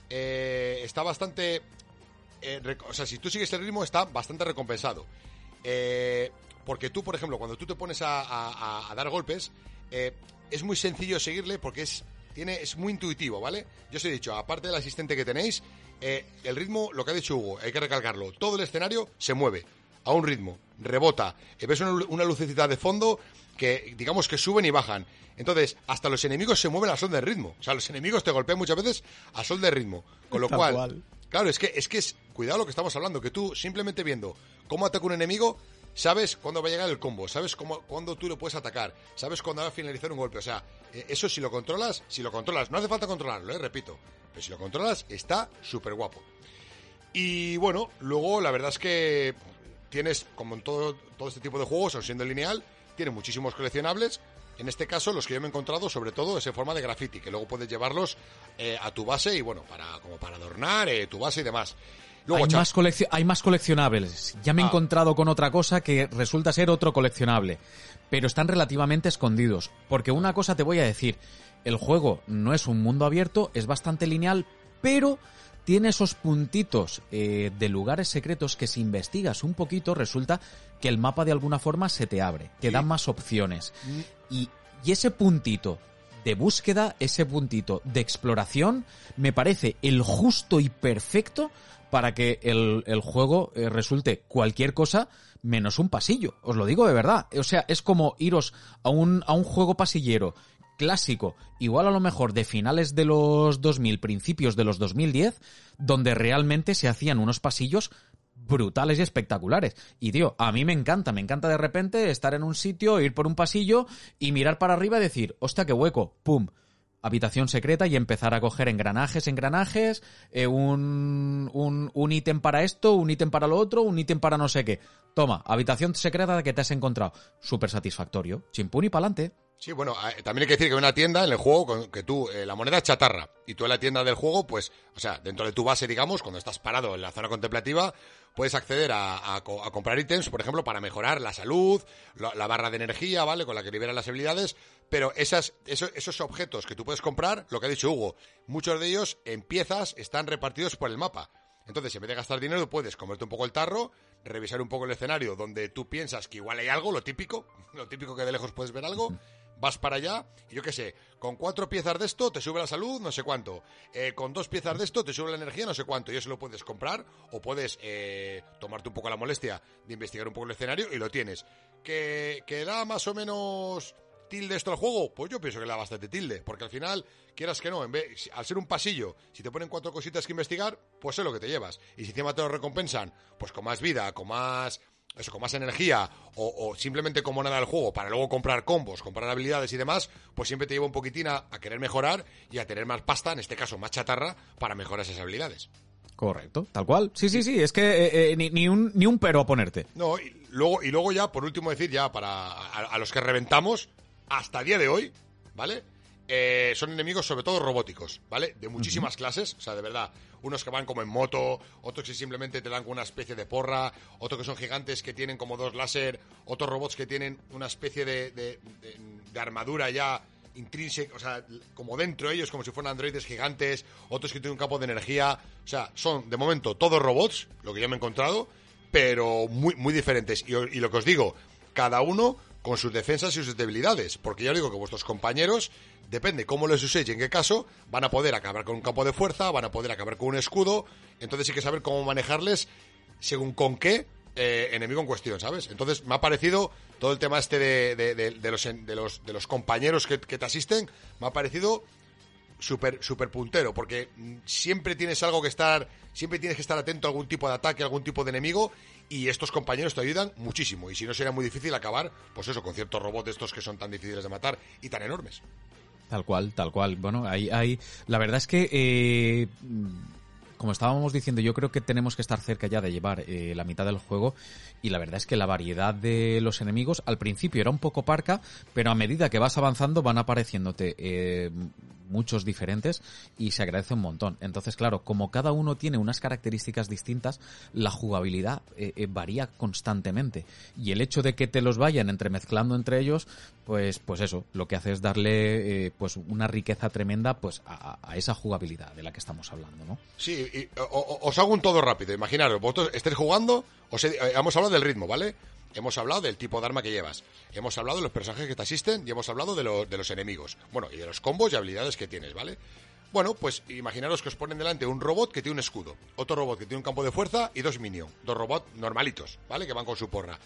eh, está bastante... o sea, si tú sigues el ritmo, está bastante recompensado. Porque tú, por ejemplo, cuando tú te pones a, a, a dar golpes, es muy sencillo seguirle porque es tiene, es muy intuitivo, ¿vale? Yo os he dicho, aparte del asistente que tenéis, eh, el ritmo, lo que ha dicho Hugo, hay que recalcarlo, todo el escenario se mueve a un ritmo, rebota, eh, ves una, una, lucecita de fondo que digamos que suben y bajan. Entonces, hasta los enemigos se mueven a sol del ritmo. O sea, los enemigos te golpean muchas veces a sol del ritmo. Con lo cual, cual, claro, es que, es que es, cuidado lo que estamos hablando, que tú simplemente viendo cómo ataca un enemigo, sabes cuándo va a llegar el combo, sabes cómo, cuándo tú lo puedes atacar, sabes cuándo va a finalizar un golpe. O sea, eso si lo controlas, si lo controlas, no hace falta controlarlo, ¿eh? repito, pero si lo controlas, está súper guapo. Y bueno, luego la verdad es que tienes, como en todo, todo este tipo de juegos, o siendo lineal, tiene muchísimos coleccionables. En este caso, los que yo me he encontrado, sobre todo, es en forma de graffiti, que luego puedes llevarlos eh, a tu base y bueno, para, como para adornar eh, tu base y demás. Luego, hay, más hay, más coleccionables. Ya me he ah. encontrado con otra cosa que resulta ser otro coleccionable. Pero están relativamente escondidos. Porque una cosa te voy a decir. El juego no es un mundo abierto, es bastante lineal, pero tiene esos puntitos eh, de lugares secretos que si investigas un poquito resulta que el mapa de alguna forma se te abre, te sí. da más opciones. Mm. Y, y ese puntito de búsqueda, ese puntito de exploración, me parece el justo y perfecto para que el, el juego eh, resulte cualquier cosa menos un pasillo. Os lo digo de verdad. O sea, es como iros a un, a un juego pasillero clásico, igual a lo mejor de finales de los 2000, principios de los 2010, donde realmente se hacían unos pasillos brutales y espectaculares. Y tío, a mí me encanta, me encanta de repente estar en un sitio, ir por un pasillo y mirar para arriba y decir, hostia, qué hueco, pum habitación secreta y empezar a coger engranajes, engranajes, eh, un, un, un ítem para esto, un ítem para lo otro, un ítem para no sé qué. Toma, habitación secreta que te has encontrado. Súper satisfactorio. Chimpún y pa'lante. Sí, bueno, también hay que decir que una tienda en el juego que tú, eh, la moneda es chatarra, y tú en la tienda del juego, pues, o sea, dentro de tu base, digamos, cuando estás parado en la zona contemplativa, puedes acceder a, a, comprar ítems, por ejemplo, para mejorar la salud, la, barra de energía, ¿vale? Con la que liberas las habilidades, pero esas, esos, esos objetos que tú puedes comprar, lo que ha dicho Hugo, muchos de ellos en piezas están repartidos por el mapa. Entonces, en vez de gastar dinero, puedes comerte un poco el tarro, revisar un poco el escenario donde tú piensas que igual hay algo, lo típico, *laughs* lo típico que de lejos puedes ver algo, vas para allá y yo qué sé, con cuatro piezas de esto te sube la salud, no sé cuánto, eh, con dos piezas de esto te sube la energía, no sé cuánto, y eso lo puedes comprar o puedes eh, tomarte un poco la molestia de investigar un poco el escenario y lo tienes. Que, que da más o menos tilde esto al juego? Pues yo pienso que le da bastante tilde, porque al final, quieras que no, en vez, al ser un pasillo, si te ponen cuatro cositas que investigar, pues es lo que te llevas. Y si encima te lo recompensan, pues con más vida, con más eso, con más energía o, o, simplemente como nada del juego para luego comprar combos, comprar habilidades y demás, pues siempre te lleva un poquitín a, a, querer mejorar y a tener más pasta, en este caso más chatarra, para mejorar esas habilidades. Correcto, tal cual. Sí, sí, sí, es que eh, eh, ni, ni, un, ni un pero a ponerte. No, y luego, y luego ya, por último decir, ya para a, a los que reventamos, hasta el día de hoy, ¿vale? Eh, son enemigos sobre todo robóticos, ¿vale? De muchísimas clases, o sea, de verdad, unos que van como en moto, otros que simplemente te dan una especie de porra, otros que son gigantes que tienen como dos láser, otros robots que tienen una especie de, de, de armadura ya intrínseca, o sea, como dentro de ellos, como si fueran androides gigantes, otros que tienen un campo de energía, o sea, son de momento todos robots, lo que yo me he encontrado, pero muy, muy diferentes. Y, y lo que os digo, cada uno con sus defensas y sus debilidades, porque ya os digo que vuestros compañeros depende cómo les uséis y en qué caso, van a poder acabar con un campo de fuerza, van a poder acabar con un escudo, entonces hay que saber cómo manejarles según con qué eh, enemigo en cuestión, ¿sabes? Entonces me ha parecido todo el tema este de, de, de, los, de, los, compañeros que te asisten, me ha parecido súper super puntero, porque siempre tienes algo que estar, siempre tienes que estar atento a algún tipo de ataque, a algún tipo de enemigo, y estos compañeros te ayudan muchísimo. Y si no, sería muy difícil acabar, pues eso, con ciertos robots estos que son tan difíciles de matar y tan enormes. Tal cual, tal cual. Bueno, hay, hay, la verdad es que, eh, como estábamos diciendo, yo creo que tenemos que estar cerca ya de llevar eh, la mitad del juego y la verdad es que la variedad de los enemigos al principio era un poco parca, pero a medida que vas avanzando van apareciéndote eh, muchos diferentes y se agradece un montón. Entonces, claro, como cada uno tiene unas características distintas, la jugabilidad eh, eh, varía constantemente. Y el hecho de que te los vayan entremezclando entre ellos, pues, pues eso, lo que hace es darle eh, pues una riqueza tremenda pues a, a, esa jugabilidad de la que estamos hablando, ¿no? Sí, y, os hago un todo rápido. Imaginaros, vosotros estéis jugando, os he, hemos hablado del ritmo, ¿vale? Hemos hablado del tipo de arma que llevas. Hemos hablado de los personajes que te asisten y hemos hablado de, lo, de los enemigos. Bueno, y de los combos y habilidades que tienes, ¿vale? Bueno, pues imaginaros que os ponen delante un robot que tiene un escudo, otro robot que tiene un campo de fuerza y dos minions, dos robots normalitos, ¿vale? Que van con su porra.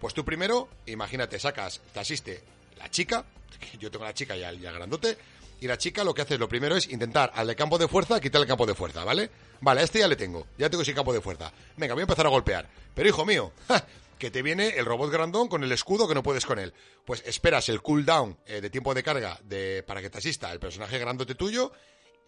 Pues tú primero, imagínate, sacas, te asiste la chica, yo tengo la chica y al, grandote, y la chica lo que hace lo primero es intentar al de campo de fuerza quitarle el campo de fuerza, ¿vale? Vale, a este ya le tengo, ya tengo ese campo de fuerza. Venga, voy a empezar a golpear. Pero hijo mío, ¡ja! Que te viene el robot grandón con el escudo que no puedes con él. Pues esperas el cooldown eh, de tiempo de carga de, para que te asista el personaje grandote tuyo,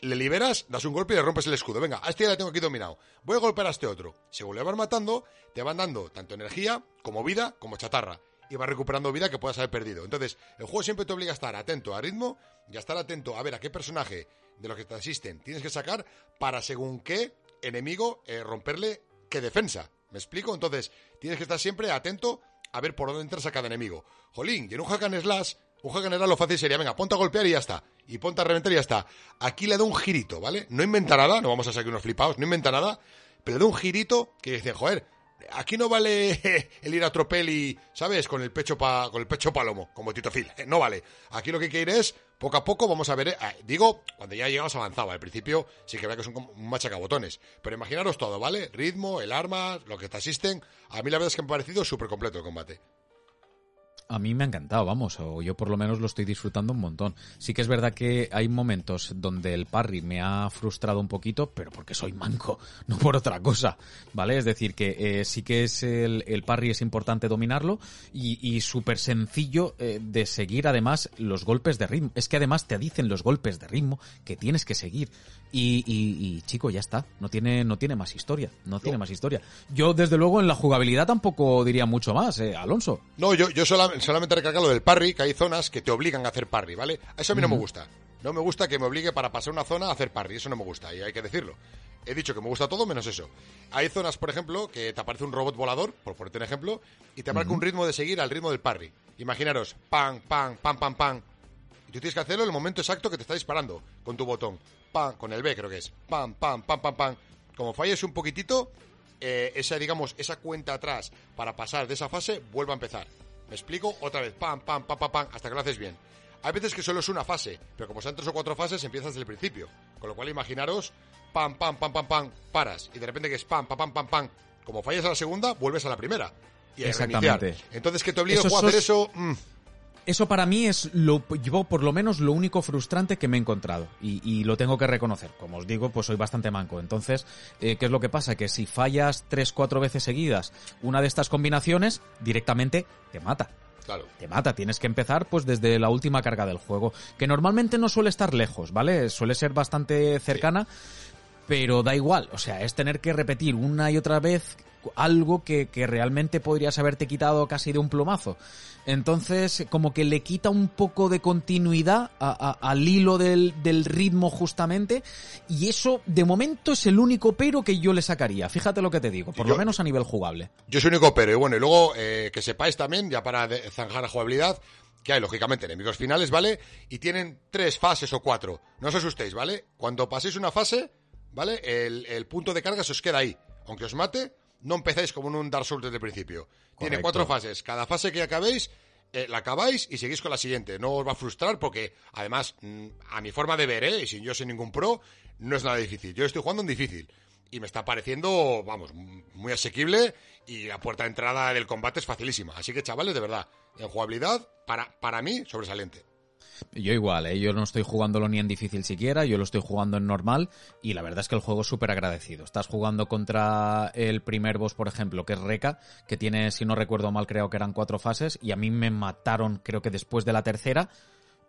le liberas, das un golpe y le rompes el escudo. Venga, a este ya le tengo aquí dominado. Voy a golpear a este otro. Según le vas matando, te van dando tanto energía como vida como chatarra. Y vas recuperando vida que puedas haber perdido. Entonces, el juego siempre te obliga a estar atento a ritmo y a estar atento a ver a qué personaje de los que te asisten tienes que sacar para según qué enemigo eh, romperle qué defensa. ¿Me explico? Entonces, tienes que estar siempre atento a ver por dónde entras a cada enemigo. Jolín, y en un hack and slash, un hack and slash lo fácil sería, venga, ponte a golpear y ya está. Y ponte a reventar y ya está. Aquí le da un girito, ¿vale? No inventa nada, no vamos a sacar unos flipados, no inventa nada, pero le da un girito que dice, joder, aquí no vale *laughs* el ir a tropel y, ¿sabes? Con el pecho pa, con el pecho palomo, como Tito Phil. No vale. Aquí lo que hay que ir es, poco a poco, vamos a ver, eh, digo, cuando ya llegamos avanzado. Al principio sí que vea que son un machacabotones. Pero imaginaros todo, ¿vale? Ritmo, el arma, lo que te asisten. A mí la verdad es que me ha parecido súper completo el combate. A mí me ha encantado, vamos, o yo por lo menos lo estoy disfrutando un montón. Sí que es verdad que hay momentos donde el parry me ha frustrado un poquito, pero porque soy manco, *laughs* no por otra cosa, ¿vale? Es decir, que eh, sí que es el, el, parry es importante dominarlo y, y súper sencillo eh, de seguir además los golpes de ritmo. Es que además te dicen los golpes de ritmo que tienes que seguir. Y, y, y chico, ya está, no tiene, no tiene más historia, no, no, tiene más historia. Yo desde luego en la jugabilidad tampoco diría mucho más, eh, Alonso. No, yo, yo solamente solamente recalcar lo del parry, que hay zonas que te obligan a hacer parry, ¿vale? Eso a mí no me gusta. No me gusta que me obligue para pasar una zona a hacer parry, eso no me gusta, y hay que decirlo. He dicho que me gusta todo menos eso. Hay zonas, por ejemplo, que te aparece un robot volador, por ponerte un ejemplo, y te marca un ritmo de seguir al ritmo del parry. Imaginaros, pam, pam, pam, pam, pam. Y tú tienes que hacerlo en el momento exacto que te está disparando, con tu botón. Pam, con el B creo que es. Pam, pam, pam, pam, pam. Como falles un poquitito, eh, esa, digamos, esa cuenta atrás para pasar de esa fase vuelve a empezar. ¿Me explico? Otra vez, pam, pam, pam, pam, pam, hasta que lo haces bien. Hay veces que solo es una fase, pero como sean tres o cuatro fases, empiezas desde el principio. Con lo cual, imaginaros, pam, pam, pam, pam, pam, paras. Y de repente que es pam, pam, pam, pam, pam. Como fallas a la segunda, vuelves a la primera. Y a Exactamente. Reiniciar. Entonces, que te obliga a hacer eso... Mm. Eso para mí es lo, yo por lo menos lo único frustrante que me he encontrado y, y, lo tengo que reconocer. Como os digo, pues soy bastante manco. Entonces, eh, ¿qué es lo que pasa? Que si fallas tres, cuatro veces seguidas una de estas combinaciones, directamente te mata. Claro. Te mata, tienes que empezar pues desde la última carga del juego, que normalmente no suele estar lejos, ¿vale? Suele ser bastante cercana, sí. pero da igual, o sea, es tener que repetir una y otra vez algo que, que realmente podrías haberte quitado casi de un plumazo. Entonces, como que le quita un poco de continuidad a- a- al hilo del, del ritmo justamente. Y eso, de momento, es el único pero que yo le sacaría. Fíjate lo que te digo, por Yo- lo menos a nivel jugable. Yo soy único pero, y bueno, y luego eh, que sepáis también, ya para zanjar la jugabilidad, que hay lógicamente enemigos finales, ¿vale? Y tienen tres fases o cuatro. No os asustéis, ¿vale? Cuando paséis una fase, ¿vale? El, el punto de carga se os queda ahí. Aunque os mate, no empezáis como en un Dark Souls desde el principio. Tiene cuatro fases. Cada fase que acabéis, eh, la acabáis y seguís con la siguiente. No os va a frustrar porque, además, mm, a mi forma de ver, ¿eh? Y sin yo ser ningún pro, no es nada difícil. Yo estoy jugando en difícil. Y me está pareciendo, vamos, muy asequible y la puerta de entrada del combate es facilísima. Así que, chavales, de verdad, en jugabilidad, para, para mí, sobresaliente. Yo igual, ¿eh? yo no estoy jugándolo ni en difícil siquiera, yo lo estoy jugando en normal y la verdad es que el juego es súper agradecido. Estás jugando contra el primer boss, por ejemplo, que es Reca, que tiene, si no recuerdo mal, creo que eran cuatro fases y a mí me mataron creo que después de la tercera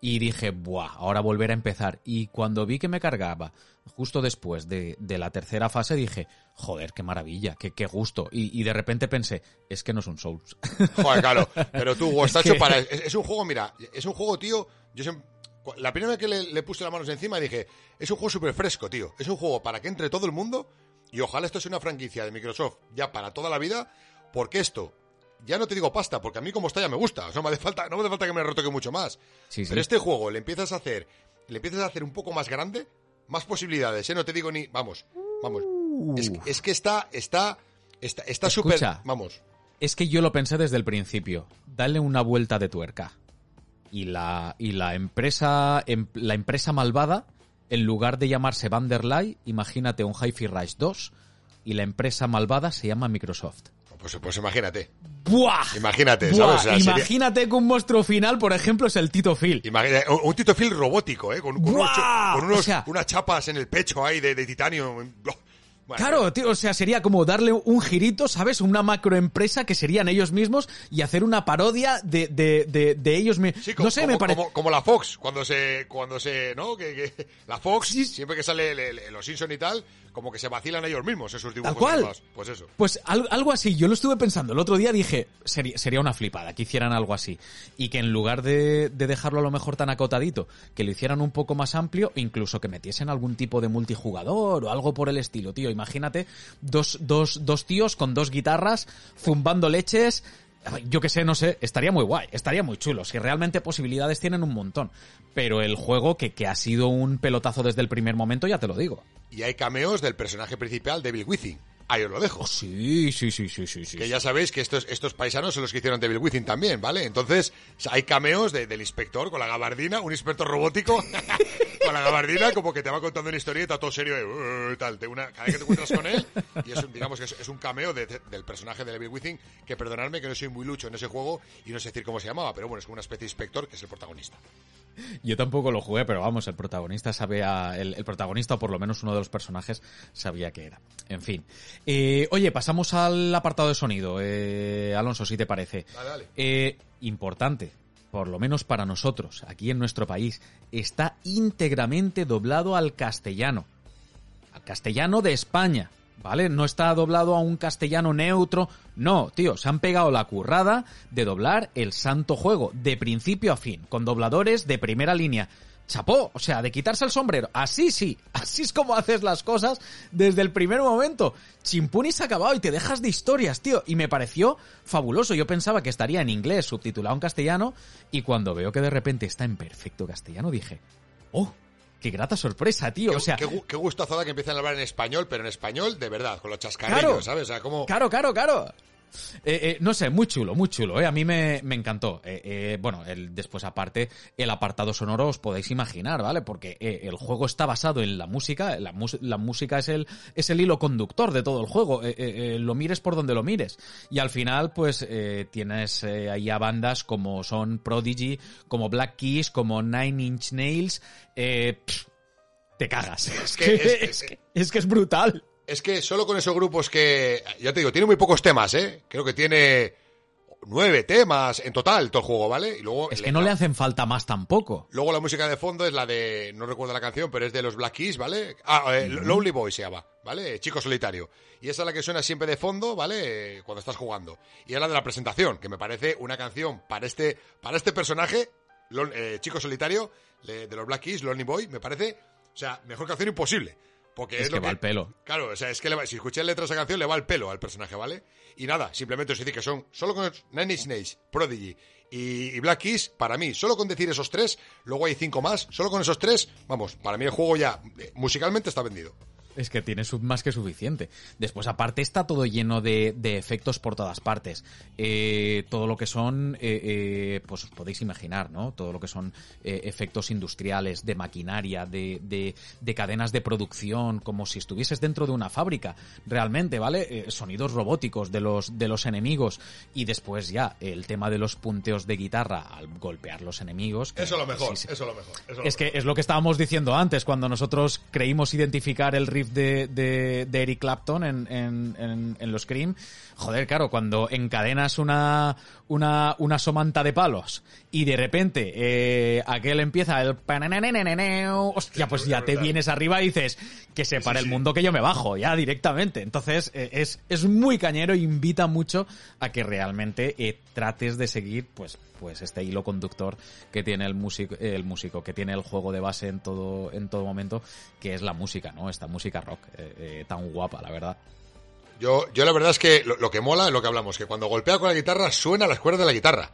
y dije, buah, ahora volver a empezar. Y cuando vi que me cargaba justo después de, de la tercera fase dije, joder, qué maravilla, qué, qué gusto. Y, y de repente pensé, es que no es un Souls. *laughs* Joder, claro. Pero tú, está Es hecho para. Es, es un juego, mira, es un juego, tío. Yo siempre- La primera vez que le, le puse las manos encima dije, es un juego súper fresco, tío. Es un juego para que entre todo el mundo. Y ojalá esto sea una franquicia de Microsoft ya para toda la vida. Porque esto, ya no te digo pasta, porque a mí como está ya me gusta. No me hace falta, no me hace falta que me retoque mucho más. Sí, sí. Pero este juego le empiezas a hacer, le empiezas a hacer un poco más grande, más posibilidades, ¿eh? No te digo ni, vamos, vamos. Es, es que está, está, está, está súper, vamos. Es que yo lo pensé desde el principio. Dale una vuelta de tuerca. Y la, y la empresa, em- la empresa malvada, en lugar de llamarse Vanderlei, imagínate un Hi-Fi Rush 2, y la empresa malvada se llama Microsoft. Pues, pues imagínate. ¡Buah! Imagínate, ¡Buah! ¿sabes? O sea, sería- Imagínate que un monstruo final, por ejemplo, es el Tito Phil. Imagina- un, un Tito Phil robótico, ¿eh? Con, con unos, ¡Buah! con unos- O sea- unas chapas en el pecho ahí de, de titanio. Oh, Bueno, Claro, tío, o sea, sería como darle un girito, ¿sabes? Una macroempresa que serían ellos mismos y hacer una parodia de, de, de, de ellos mismos. Sí, como, no sé, como, me parece... como, como la Fox, cuando se, cuando se, ¿no? Que, que- la Fox, Sí. siempre que sale le- le- los Simpson y tal, como que se vacilan ellos mismos esos dibujos. Tal cual. animados. Pues eso. Pues al- algo así, yo lo estuve pensando. El otro día dije, sería, sería una flipada que hicieran algo así. Y que en lugar de, de dejarlo a lo mejor tan acotadito, que lo hicieran un poco más amplio, incluso que metiesen algún tipo de multijugador o algo por el estilo, tío. Imagínate dos, dos, dos tíos con dos guitarras zumbando leches. Yo que sé, no sé, estaría muy guay, estaría muy chulo. Si realmente posibilidades tienen un montón. Pero el juego, que, que ha sido un pelotazo desde el primer momento, ya te lo digo. Y hay cameos del personaje principal, Devil Within. Ahí os lo dejo. Sí, sí, sí, sí, sí, sí. Que ya sabéis que estos, estos paisanos son los que hicieron Devil Within también, ¿vale? Entonces, hay cameos de- del inspector con la gabardina, un inspector robótico *laughs* con la gabardina, como que te va contando una historieta todo serio, eh, tal, de una, cada vez que te encuentras con él, y es un, digamos que es, es un cameo de- de- del personaje de Devil Within, que perdonadme que no soy muy lucho en ese juego y no sé decir cómo se llamaba, pero bueno, es como una especie de inspector que es el protagonista. Yo tampoco lo jugué, pero vamos, el protagonista sabía, el, el protagonista, o por lo menos uno de los personajes, sabía que era. En fin. Eh, oye, pasamos al apartado de sonido, eh, Alonso, si te parece. Dale, dale. Eh, importante, por lo menos para nosotros, aquí en nuestro país, está íntegramente doblado al castellano. Al castellano de España, ¿vale? No está doblado a un castellano neutro. No, tío, se han pegado la currada de doblar el santo juego, de principio a fin, con dobladores de primera línea. Chapó, o sea, de quitarse el sombrero. Así sí, así es como haces las cosas desde el primer momento. Chimpuni se ha acabado y te dejas de historias, tío. Y me pareció fabuloso. Yo pensaba que estaría en inglés, subtitulado en castellano, y cuando veo que de repente está en perfecto castellano, dije, oh, qué grata sorpresa, tío. Qué, O sea, qué, qué gustazo da que empiecen a hablar en español, pero en español de verdad, con los chascarrillos, Claro. ¿sabes? O sea, como... Claro, claro, claro. Eh, eh, no sé, muy chulo, muy chulo, ¿eh? A mí me, me encantó. Bueno, el, después aparte, el apartado sonoro os podéis imaginar, ¿vale? Porque el juego está basado en la música, la, mus- la música es el, es el hilo conductor de todo el juego, lo mires por donde lo mires. Y al final, pues, tienes ahí a bandas como son Prodigy, como Black Keys, como Nine Inch Nails, pff, te cagas. *laughs* Es que- que, es- es que- es que es brutal. Es que solo con esos grupos que, ya te digo, tiene muy pocos temas, ¿eh? Creo que tiene nueve temas en total todo el juego, ¿vale? Y luego Es que no le hacen falta más tampoco. Luego la música de fondo es la de, no recuerdo la canción, pero es de los Black Keys, ¿vale? Ah, eh, Lonely Boy se llama. ¿vale? Chico solitario. Y esa es la que suena siempre de fondo, ¿vale? Cuando estás jugando. Y es la de la presentación, que me parece una canción para este, para este personaje, eh, Chico solitario, de los Black Keys, Lonely Boy, me parece, o sea, mejor canción imposible. Porque es, es que lo va al pelo. Claro, o sea, es que le va- si escuché la letra de esa canción, le va el pelo al personaje, ¿vale? Y nada, simplemente os decir que son, solo con Nine Inch Nails, Prodigy y, y Black Keys, para mí, solo con decir esos tres, luego hay cinco más, solo con esos tres, vamos, para mí el juego ya, eh, musicalmente está vendido. Es que tiene más que suficiente. Después, aparte, está todo lleno de, de efectos por todas partes. Eh, todo lo que son, eh, eh, pues os podéis imaginar, ¿no? Todo lo que son efectos industriales, de maquinaria, de, de- de cadenas de producción, como si estuvieses dentro de una fábrica, realmente, ¿vale? Sonidos robóticos de los, de los enemigos. Y después ya, el tema de los punteos de guitarra al golpear los enemigos. que Eso es lo mejor, sí, sí. eso es lo mejor. eso es lo Es que mejor. es lo que estábamos diciendo antes, cuando nosotros creímos identificar el de, de, Eric Clapton en, en, en, los Scream. Joder, claro, cuando encadenas una, una, una somanta de palos y de repente eh, aquel empieza el... Hostia, pues ya te vienes arriba y dices que se para el mundo que yo me bajo, ya directamente. Entonces es, es muy cañero e invita mucho a que realmente trates de seguir pues pues este hilo conductor que tiene el músico, el músico, que tiene el juego de base en todo, en todo momento, que es la música, ¿no? Esta música rock, eh, eh, tan guapa, la verdad. Yo, yo la verdad es que lo, lo que mola es lo que hablamos, que cuando golpea con la guitarra suena las cuerdas de la guitarra.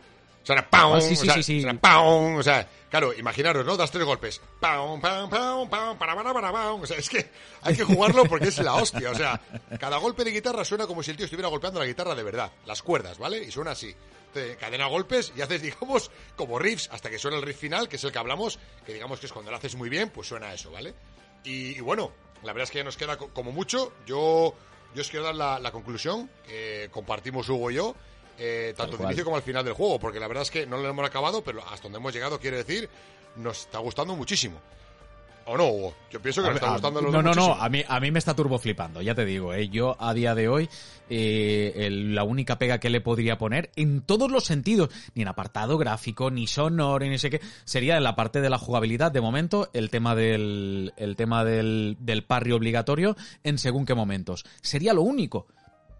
Suena ¡pam! Ah, sí, sí, o sea, sí, sí. suena ¡pam! O sea, claro, imaginaros, ¿no? Das tres golpes. ¡Pam, pam, pam, pam, para, para, para, pam! O sea, es que hay que jugarlo porque es la hostia. O sea, cada golpe de guitarra suena como si el tío estuviera golpeando la guitarra de verdad. Las cuerdas, ¿vale? Y suena así. Te cadena golpes y haces, *laughs* digamos, como riffs hasta que suena el riff final, que es el que hablamos, que digamos que es cuando lo haces muy bien, pues suena eso, ¿vale? Y, y bueno, la verdad es que ya nos queda co- como mucho. Yo, yo os quiero dar la, la conclusión que compartimos Hugo y yo, eh, tanto al inicio como al final del juego, porque la verdad es que no lo hemos acabado, pero hasta donde hemos llegado, quiere decir, nos está gustando muchísimo. ¿O no, Hugo? Yo pienso que A está gustando a- a los no, no, no, a mí, a mí me está turbo flipando, ya te digo, ¿eh? yo a día de hoy eh, el- la única pega que le podría poner en todos los sentidos, ni en apartado gráfico, ni sonoro, ni sé qué, sería en la parte de la jugabilidad, de momento, el tema del, el tema del, del parry obligatorio en según qué momentos. Sería lo único.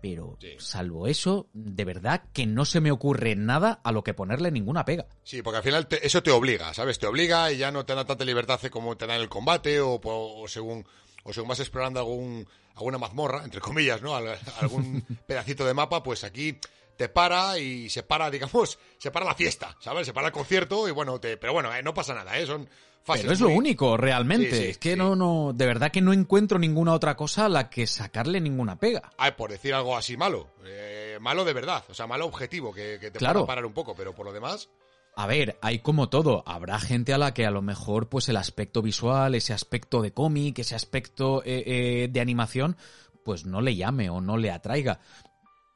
Pero, Sí. salvo eso, de verdad que no se me ocurre nada a lo que ponerle ninguna pega. Sí, porque al final te- eso te obliga, ¿sabes? Te obliga y ya no te da tanta libertad como te da en el combate o, según o según vas explorando algún alguna mazmorra, entre comillas, ¿no? Al- algún *laughs* pedacito de mapa, pues aquí te para y se para, digamos, se para la fiesta, ¿sabes? Se para el concierto y bueno, te, pero bueno, eh, no pasa nada, ¿eh? Son Pero es lo único, realmente. Sí, sí, es que sí. no, no, de verdad que no encuentro ninguna otra cosa a la que sacarle ninguna pega. Ay, por decir algo así malo, eh, malo de verdad, o sea, malo objetivo, que, que te Claro. pueda parar un poco, pero por lo demás, A ver, hay como todo. Habrá gente a la que a lo mejor, pues el aspecto visual, ese aspecto de cómic, ese aspecto eh, eh, de animación, pues no le llame o no le atraiga.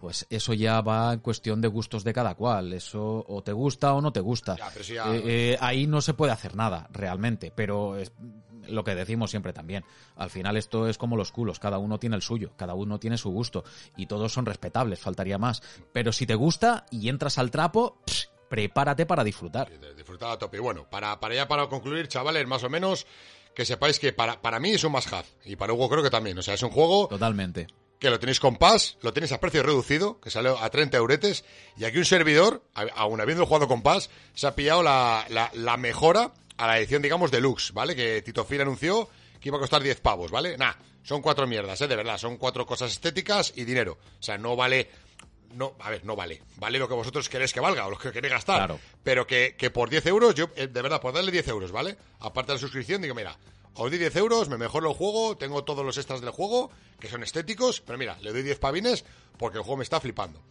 Pues eso ya va en cuestión de gustos de cada cual. Eso o te gusta o no te gusta. Ya, pero eso ya- Eh, eh, ahí no se puede hacer nada, realmente. Pero es lo que decimos siempre también. Al final esto es como los culos. Cada uno tiene el suyo. Cada uno tiene su gusto. Y todos son respetables, faltaría más. Pero si te gusta y entras al trapo, prepárate para disfrutar. Disfrutar a tope. Y bueno, para, para ya para concluir, chavales, más o menos, que sepáis que para, para mí es un must have. Y para Hugo creo que también. O sea, es un juego Totalmente. Que lo tenéis con Pass, lo tenéis a precio reducido, que sale a 30 euretes. Y aquí un servidor, aún habiendo jugado con Pass, se ha pillado la, la, la mejora a la edición, digamos, deluxe, ¿vale? Que Tito Phil anunció que iba a costar 10 pavos, ¿vale? Nah, son cuatro mierdas, ¿eh? De verdad, son cuatro cosas estéticas y dinero. O sea, no vale... No, a ver, no vale. Vale lo que vosotros queréis que valga o lo que queréis gastar. Claro. Pero que, que por 10 euros, yo, eh, de verdad, por darle 10 euros, ¿vale? Aparte de la suscripción, digo, mira, os doy 10 euros, me mejoro el juego, tengo todos los extras del juego, que son estéticos, pero mira, le doy 10 pavines porque el juego me está flipando.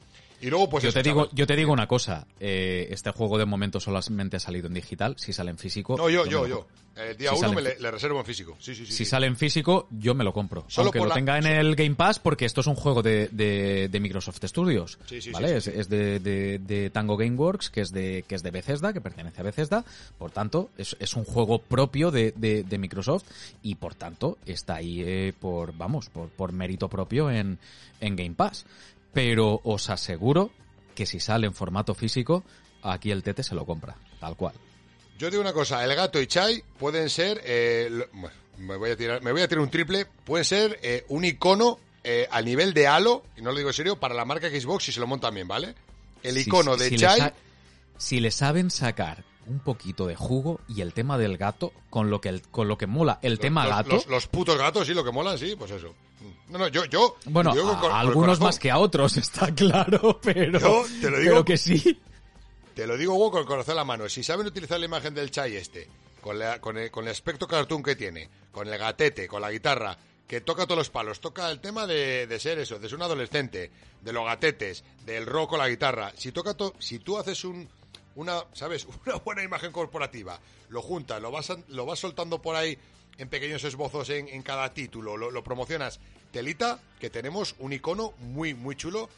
Y luego, pues Yo eso, te digo, yo te digo una cosa. eh, este juego de momento solamente ha salido en digital. Si sale en físico. No, yo, yo, yo. compro. El día Si 1 sale me le, le reservo en físico. Sí, sí, sí. Si sale en físico, yo me lo compro. Solo Aunque lo la- tenga en el Game Pass, porque esto es un juego de, de, de Microsoft Studios. Sí, sí, sí, ¿Vale? es es de, de- Tango Gameworks, que es de, que es de Bethesda, que pertenece a Bethesda. Por tanto, es, es un juego propio de, de- de Microsoft y por tanto está ahí eh, por, vamos, por, por mérito propio en, en Game Pass. Pero os aseguro que si sale en formato físico, aquí el Tete se lo compra, tal cual. Yo digo una cosa, el gato y Chai pueden ser, eh, lo- bueno, me voy a tirar, me voy a tirar un triple, puede ser eh, un icono eh, al nivel de Halo, y no lo digo en serio, para la marca Xbox si se lo montan bien, ¿vale? El Si- icono si de Chai, si le saben sacar un poquito de jugo y el tema del gato, con lo que, el- con lo que mola el tema gato, los, los putos gatos, sí, lo que molan, sí, pues eso. No, no, yo, yo, bueno, yo a, con algunos más que a otros, *laughs* está claro, pero, Yo te lo digo- pero que sí. Te lo digo, Hugo, con el corazón en la mano. Si saben utilizar la imagen del Chai este, con, la- con, el, con el aspecto cartoon que tiene, con el gatete, con la guitarra, que toca todos los palos, toca el tema de, de ser eso, de ser un adolescente, de los gatetes, del rock con la guitarra. Si toca to- si tú haces un, una, ¿sabes? *laughs* Una buena imagen corporativa, lo juntas, lo vas, lo vas soltando por ahí en pequeños esbozos en, en cada título, lo, lo promocionas, telita, que tenemos un icono muy, muy chulo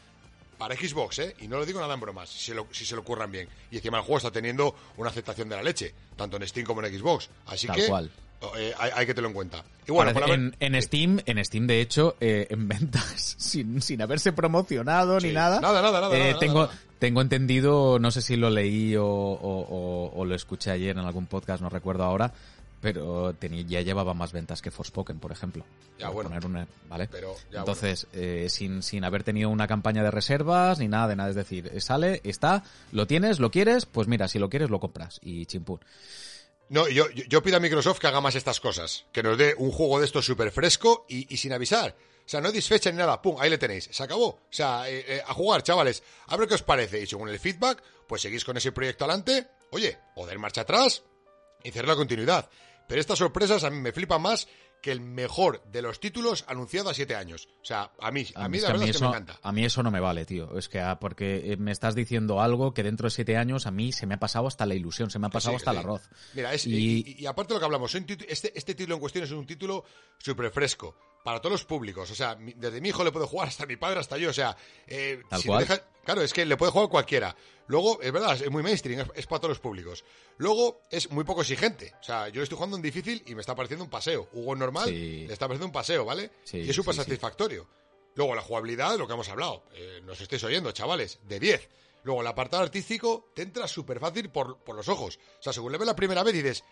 para Xbox, ¿eh? Y no lo digo nada en bromas, si se, lo, si se lo ocurran bien. Y encima el juego está teniendo una aceptación de la leche, tanto en Steam como en Xbox. Así Tal que cual. eh, hay, hay que tenerlo en cuenta. Y bueno, Parece- en, en Steam, en Steam de hecho, eh, en ventas, *laughs* sin, sin haberse promocionado Sí. ni nada. Nada, nada, nada, eh, nada, tengo, nada. tengo entendido, no sé si lo leí o, o- o- o lo escuché ayer en algún podcast, no recuerdo ahora, pero tenía, ya llevaba más ventas que Forspoken, por ejemplo. Ya, Por bueno. poner una- ¿vale? Pero, ya, Entonces, eh, sin, sin haber tenido una campaña de reservas ni nada de nada, es decir, eh, sale, está, lo tienes, lo quieres, pues mira, si lo quieres lo compras y chimpún. No, yo, yo, pido a Microsoft que haga más estas cosas. Que nos dé un juego de esto súper fresco y, y sin avisar. O sea, no disfecha ni nada. Pum, ahí le tenéis. Se acabó. O sea, eh, eh, a jugar, chavales. A ver qué os parece. Y según el feedback, pues seguís con ese proyecto adelante. Oye, o dar marcha atrás y cerrar la continuidad. Pero estas sorpresas a mí me flipan más que el mejor de los títulos anunciado a siete años. O sea, a mí, a mí es la que verdad es que eso, me encanta. a mí eso no me vale, tío. Es que ah, porque eh, me estás diciendo algo que dentro de siete años a mí se me ha pasado hasta la ilusión, se me ha pasado sí, hasta el arroz. Mira, es, Y- y, y aparte de lo que hablamos, este, este título en cuestión es un título súper fresco. Para todos los públicos. O sea, desde mi hijo le puede jugar hasta mi padre, hasta yo. O sea, eh, si deja- claro, es que le puede jugar cualquiera. Luego, es verdad, es muy mainstream, es, es para todos los públicos. Luego, es muy poco exigente. O sea, yo estoy jugando en difícil y me está pareciendo un paseo. Hugo normal Sí. le está pareciendo un paseo, ¿vale? Sí, y es súper sí, satisfactorio. Luego, la jugabilidad, lo que hemos hablado. Eh, nos estáis oyendo, chavales, de 10. Luego, el apartado artístico te entra súper fácil por, por los ojos. O sea, según le ves la primera vez dices,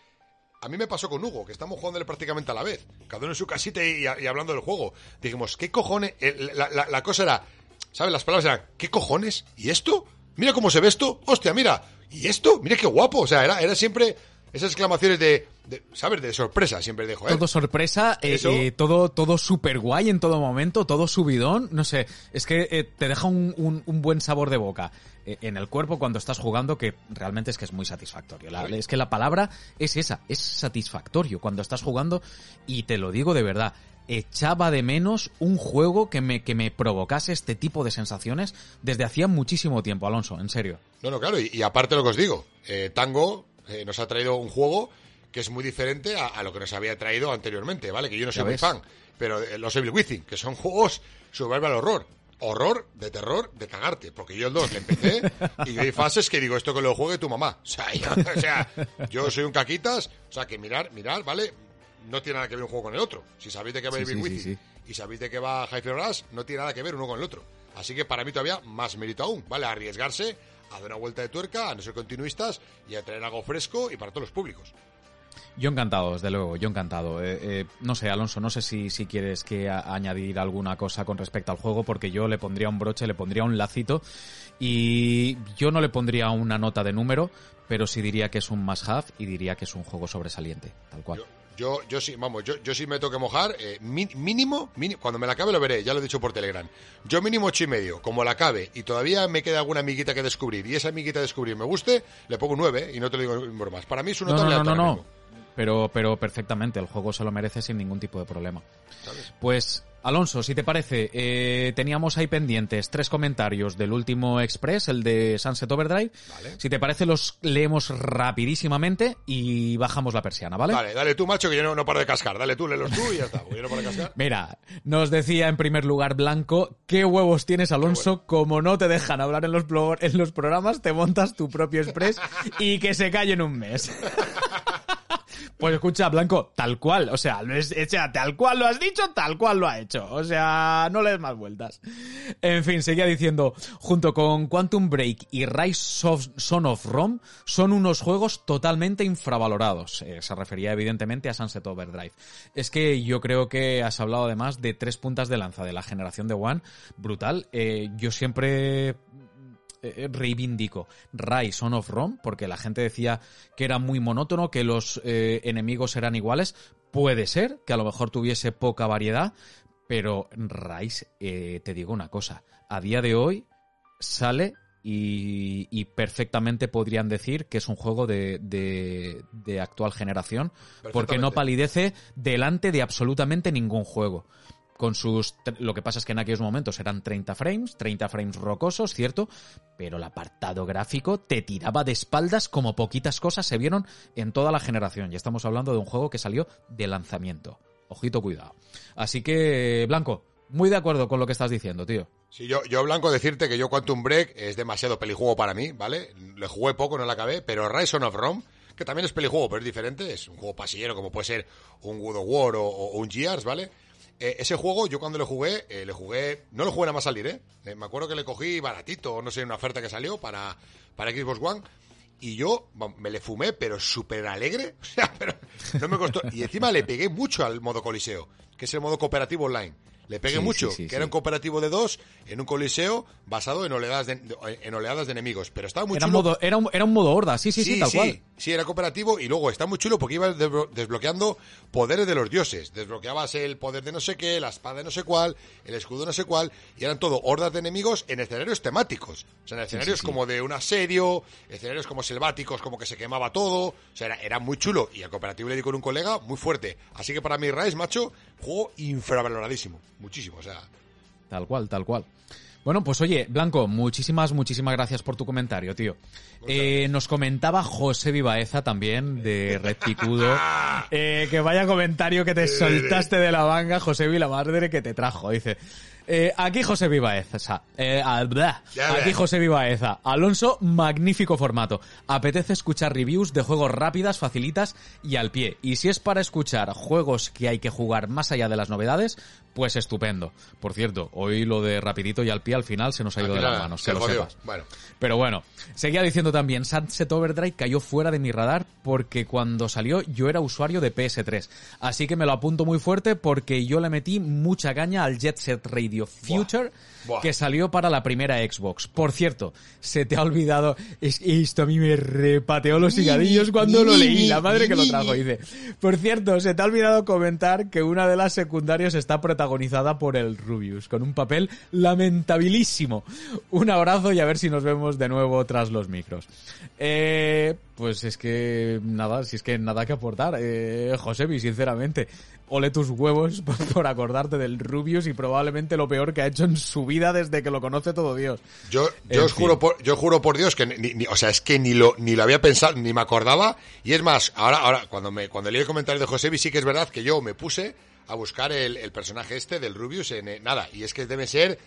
a mí me pasó con Hugo, que estamos jugándole prácticamente a la vez, cada uno en su casita y, hablando del juego. Dijimos, ¿qué cojones? Eh, La, la- la cosa era, ¿sabes? Las palabras eran, ¿qué cojones? ¿Y esto? Mira cómo se ve esto. Hostia, mira. ¿Y esto? Mira qué guapo. O sea, era, era siempre esas exclamaciones de, de, ¿sabes? De sorpresa, siempre de, joder. Todo sorpresa, eh, eh, todo, todo super guay en todo momento, todo subidón, no sé, es que eh, te deja un, un- un buen sabor de boca eh, en el cuerpo cuando estás jugando que realmente es que es muy satisfactorio. La- es que la palabra es esa, es satisfactorio cuando estás jugando y te lo digo de verdad. Echaba de menos un juego que me, que me provocase este tipo de sensaciones desde hacía muchísimo tiempo, Alonso, en serio. No, no, claro. Y, y aparte lo que os digo, eh, Tango eh, nos ha traído un juego que es muy diferente a, a lo que nos había traído anteriormente, ¿vale? Que yo no soy muy fan, pero eh, los Evil Within, que son juegos survival horror. Horror de terror de cagarte, porque yo el 2 le empecé *laughs* y hay fases que digo, esto que lo juegue tu mamá. O sea, yo, *laughs* o sea, yo soy un caquitas, o sea, que mirar, mirar, ¿vale? No tiene nada que ver un juego con el otro. Si sabéis de qué va Sí, Evil sí, Within sí. y sabéis de qué va Hyper Rush, no tiene nada que ver uno con el otro. Así que para mí todavía más mérito aún, ¿vale? Arriesgarse a dar una vuelta de tuerca, a no ser continuistas y a traer algo fresco y para todos los públicos. Yo encantado, desde luego, yo encantado. Eh, eh, no sé, Alonso, no sé si, si quieres que a- añadir alguna cosa con respecto al juego, porque yo le pondría un broche, le pondría un lacito, y yo no le pondría una nota de número, pero sí diría que es un must have y diría que es un juego sobresaliente, tal cual. Yo, yo, yo sí, vamos, yo, yo sí me tengo que mojar, eh, mínimo, mini- cuando me la acabe lo veré, ya lo he dicho por Telegram. Yo mínimo ocho y medio, como la acabe y todavía me queda alguna amiguita que descubrir y esa amiguita a descubrir me guste, le pongo 9 y no te lo digo en bromas. Para mí es un No, no, notable no, no, no. Pero, pero perfectamente, el juego se lo merece sin ningún tipo de problema. ¿sabes? Pues, Alonso, si te parece, eh, teníamos ahí pendientes tres comentarios del último Express, el de Sunset Overdrive. Vale. Si te parece, los leemos rapidísimamente y bajamos la persiana, ¿vale? Dale, dale tú, macho, que yo no, no paro de cascar. Dale tú, léelos tú y ya está. yo no paro de cascar. Mira, nos decía en primer lugar Blanco, ¿qué huevos tienes, Alonso? Como no te dejan hablar en los, en los programas, te montas tu propio Express y que se calle en un mes. *laughs* Pues escucha, Blanco, tal cual, o sea, tal cual lo has dicho, tal cual lo ha hecho. O sea, no le des más vueltas. En fin, seguía diciendo, junto con Quantum Break y Rise of Son of Rome, son unos juegos totalmente infravalorados. Eh, se refería evidentemente a Sunset Overdrive. Es que yo creo que has hablado además de tres puntas de lanza de la generación de One, brutal. Eh, yo siempre eh, reivindico Rise Son of Rome, porque la gente decía que era muy monótono, que los eh, enemigos eran iguales. Puede ser que a lo mejor tuviese poca variedad, pero Rise, eh, te digo una cosa, a día de hoy sale y, y perfectamente podrían decir que es un juego de, de, de actual generación, porque no palidece delante de absolutamente ningún juego con sus... Lo que pasa es que en aquellos momentos eran 30 frames, 30 frames rocosos, ¿cierto? Pero el apartado gráfico te tiraba de espaldas como poquitas cosas se vieron en toda la generación. Y estamos hablando de un juego que salió de lanzamiento. Ojito, cuidado. Así que, Blanco, muy de acuerdo con lo que estás diciendo, tío. Sí, yo, yo, Blanco, decirte que yo Quantum Break es demasiado pelijuego para mí, ¿vale? Le jugué poco, no la acabé, pero Rise of Rome, que también es pelijuego, pero es diferente, es un juego pasillero como puede ser un God of War o, o un Gears, ¿vale? Eh, ese juego, yo cuando le jugué, eh, le jugué, no lo jugué nada más salir, ¿eh? Eh, Me acuerdo que le cogí baratito, no sé, una oferta que salió para, para Xbox One. Y yo me le fumé, pero súper alegre. *laughs* O sea, pero no me costó. Y encima le pegué mucho al modo coliseo, que es el modo cooperativo online. Le pegué Sí, mucho, sí, sí, que era un cooperativo de dos en un coliseo basado en oleadas de, en oleadas de enemigos. Pero estaba muy Era, chulo. modo, era, un, era un modo horda, sí, sí, sí, tal cual. Sí, era cooperativo y luego está muy chulo porque desblo- desbloqueando poderes de los dioses. Desbloqueabas el poder de no sé qué, la espada de no sé cuál, el escudo de no sé cuál, y eran todo hordas de enemigos en escenarios temáticos. O sea, en escenarios como de un asedio, escenarios como selváticos, como que se quemaba todo. O sea, era, era muy chulo. Y al cooperativo le di con un colega muy fuerte. Así que para mí, Rise, macho, juego infravaloradísimo. Muchísimo, o sea. Tal cual, tal cual. Bueno, pues oye, Blanco, muchísimas, muchísimas gracias por tu comentario, tío. Eh, nos comentaba José Vivaeza también, de Red Picudo, *laughs* eh, que vaya comentario que te soltaste de la manga, José la madre que te trajo, dice. Eh, aquí José Vivaeza, eh, ah, blah. Ya aquí. José Vivaeza. Alonso, magnífico formato. Apetece escuchar reviews de juegos rápidas, facilitas y al pie. Y si es para escuchar juegos que hay que jugar más allá de las novedades, pues estupendo. Por cierto, hoy lo de rapidito y al pie al final se nos ha ido de las manos, se que lo jodió. sepas. Bueno. Pero bueno, seguía diciendo también, Sunset Overdrive cayó fuera de mi radar porque cuando salió yo era usuario de PS3. Así que me lo apunto muy fuerte porque yo le metí mucha caña al Jet Set Radio Future Buah. Que salió para la primera Xbox. Por cierto, se te ha olvidado, es esto a mí me repateó los higadillos cuando lo leí, la madre que lo trajo, dice. Por cierto, se te ha olvidado comentar que una de las secundarias está protagonizada por el Rubius, con un papel lamentabilísimo. Un abrazo y a ver si nos vemos de nuevo tras los micros. Eh, pues es que nada, si es que nada que aportar. Eh, Josebi, sinceramente, ole tus huevos *laughs* por, acordarte del Rubius y probablemente lo peor que ha hecho en su vida desde que lo conoce todo Dios. Yo, yo os fin. juro por, yo juro por Dios que ni, ni- o sea, es que ni lo, ni lo había pensado, ni me acordaba. Y es más, ahora, ahora, cuando me, cuando leí el comentario de Josebi, sí que es verdad que yo me puse a buscar el, el personaje este del Rubius en eh, nada. Y es que deben ser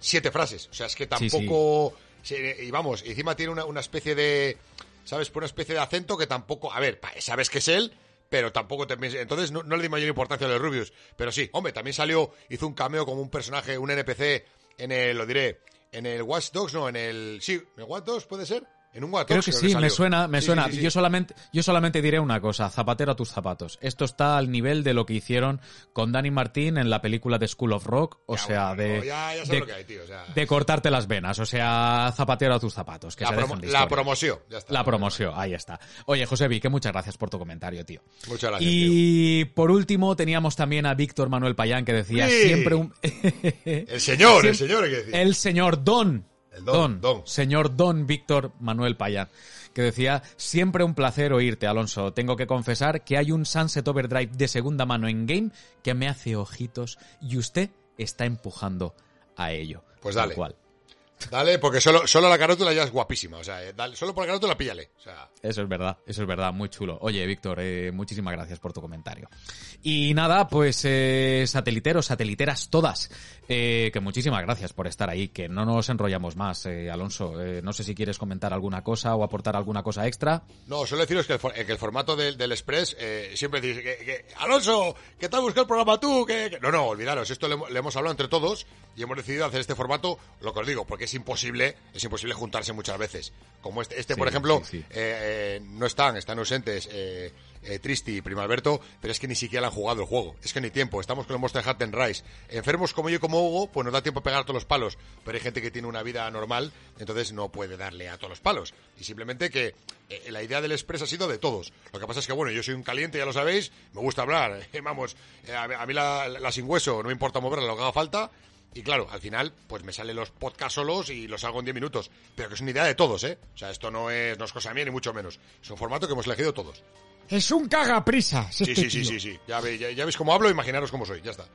siete frases. O sea, es que sí. tampoco. sí, y vamos, encima tiene una, una especie de. ¿Sabes? Por una especie de acento que tampoco. A ver, sabes que es él, pero tampoco te Entonces no, le di mayor importancia a lo de Rubius. Pero sí, hombre, también salió, hizo un cameo como un personaje, un NPC en el, lo diré, en el Watch Dogs, no, en el. Sí, ¿en el Watch Dogs puede ser? En un Creo que sí, me suena, me Sí, suena. sí, sí, sí. Yo solamente, yo solamente diré una cosa, zapatero a tus zapatos. Esto está al nivel de lo que hicieron con Danny Martín en la película de School of Rock, o Ya, sea, bueno, de, ya- ya sabes de, lo que hay, tío, o sea. de cortarte las venas, o sea, zapatero a tus zapatos. Que la, se promo- promoción, ya está. La promoción, ahí está. Oye, Josebi, que muchas gracias por tu comentario, tío. Muchas gracias. tío. Y por último teníamos también a Víctor Manuel Payán que decía siempre un... *laughs* El señor, el señor, hay que decir. El señor Don. El don, don. Señor Don Víctor Manuel Payán. Que decía, siempre un placer oírte, Alonso. Tengo que confesar que hay un Sunset Overdrive de segunda mano en game que me hace ojitos y usted está empujando a ello. Pues dale. cual. Dale, porque solo, solo la carátula ya es guapísima. O sea, eh, dale, solo por la carátula píllale. O sea, Eso es verdad, eso es verdad, muy chulo. Oye, Víctor, eh, muchísimas gracias por tu comentario. Y nada, pues eh, sateliteros, sateliteras todas, eh, que muchísimas gracias por estar ahí, que no nos enrollamos más, eh, Alonso. No sé si quieres comentar alguna cosa o aportar alguna cosa extra. no, solo deciros que el, for- que el formato del, del Express eh, siempre dice que, que, Alonso, que te has buscado el programa tú. Que, que-". No, no, olvidaros, esto le, le hemos hablado entre todos y hemos decidido hacer este formato, lo que os digo, porque es imposible, es imposible juntarse muchas veces. Como este, este Sí, por ejemplo, sí, sí. eh, eh, no están, están ausentes. Eh, eh, Tristi y Primo Alberto, pero es que ni siquiera han jugado el juego. Es que ni tiempo. Estamos con el Monster Hunter Rise. Enfermos como yo y como Hugo, pues nos da tiempo a pegar todos los palos. Pero hay gente que tiene una vida normal, entonces no puede darle a todos los palos. Y simplemente que la idea del Express ha sido de todos. Lo que pasa es que, bueno, yo soy un caliente, ya lo sabéis, me gusta hablar. *laughs* vamos, a, a mí la, la sin hueso no me importa moverla, lo que haga falta. Y claro, al final, pues me salen los podcasts solos y los hago en 10 minutos. Pero que es una idea de todos, ¿eh? O sea, esto no es, no es cosa mía ni mucho menos. Es un formato que hemos elegido todos. Es un cagaprisas. Sí, este sí, sí, sí, sí. Ya, ve- ya, ya veis cómo hablo, imaginaros cómo soy, ya está.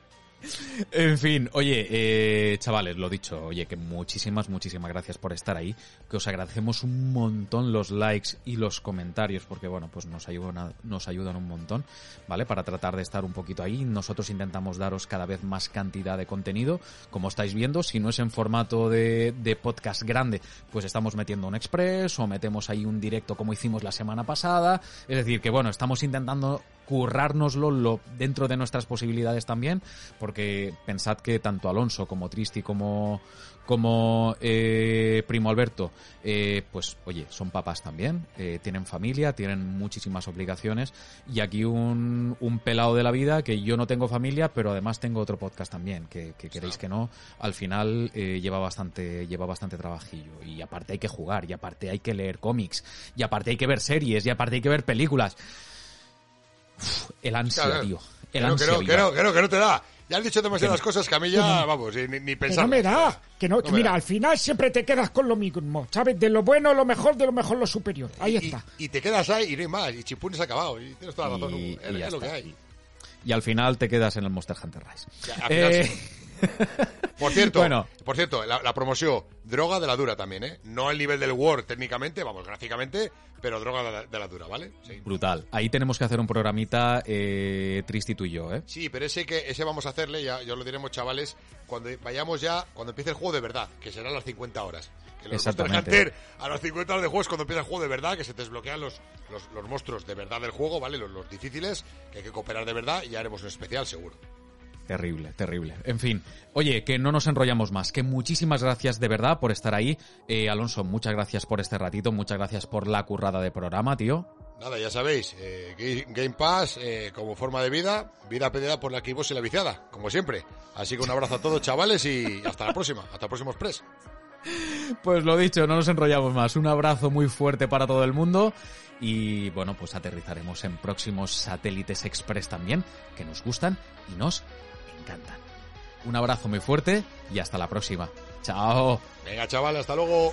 En fin, oye, eh, chavales, lo dicho, oye, que muchísimas, muchísimas gracias por estar ahí, que os agradecemos un montón los likes y los comentarios, porque bueno, pues nos ayudan, nos ayudan un montón, ¿vale? Para tratar de estar un poquito ahí. Nosotros intentamos daros cada vez más cantidad de contenido, como estáis viendo, si no es en formato de, de podcast grande, pues estamos metiendo un express o metemos ahí un directo como hicimos la semana pasada, es decir, que bueno, estamos intentando currárnoslo lo, dentro de nuestras posibilidades también, porque pensad que tanto Alonso como Tristi como como eh, Primo Alberto, eh, pues oye, son papás también, eh, tienen familia, tienen muchísimas obligaciones y aquí un, un pelado de la vida que yo no tengo familia, pero además tengo otro podcast también, que, que queréis que no, al final eh, lleva bastante lleva bastante trabajillo y aparte hay que jugar y aparte hay que leer cómics y aparte hay que ver series y aparte hay que ver películas. El ansia, Claro, tío. El ansia que viva. no, que no, te da. Ya has dicho demasiadas no. cosas que a mí ya, vamos, y ni, ni pensar. no me da. Que no, No que mira, da. al final siempre te quedas con lo mismo. ¿Sabes? De lo bueno, lo mejor, de lo mejor, lo superior. Ahí Y- está. Y, te quedas ahí y no hay más. Y Chipún se ha acabado. Y tienes toda la razón. Y-. Es, y ya es lo que hay. Y al final te quedas en el Monster Hunter Rise. Ya, al final Eh, sí. *laughs* Por cierto, Bueno. por cierto, la, la promoción, droga de la dura también, ¿eh? No al nivel del Word técnicamente, vamos, gráficamente, pero droga de la, de la dura, ¿vale? Sí. Brutal. Ahí tenemos que hacer un programita eh, tú y yo, ¿eh? Sí, pero ese que ese vamos a hacerle, ya, ya lo diremos, chavales, cuando vayamos ya, cuando empiece el juego de verdad, que será a las 50 horas. Que los Exactamente. Hunter, a las 50 horas de juego es cuando empieza el juego de verdad, que se te desbloquean los, los, los monstruos de verdad del juego, ¿vale? Los, los difíciles, que hay que cooperar de verdad y ya haremos un especial, seguro. Terrible, terrible. En fin, oye, que no nos enrollamos más, que muchísimas gracias de verdad por estar ahí. Eh, Alonso, muchas gracias por este ratito, muchas gracias por la currada de programa, tío. Nada, ya sabéis, eh, Ga- Game Pass eh, como forma de vida, vida pedida por la Xbox y la viciada, como siempre. Así que un abrazo a todos, chavales, y hasta la próxima, hasta el próximo Express. Pues lo dicho, no nos enrollamos más. Un abrazo muy fuerte para todo el mundo. Y bueno, pues aterrizaremos en próximos satélites express también, que nos gustan y nos Un abrazo muy fuerte y hasta la próxima. Chao. Venga, chavales, hasta luego.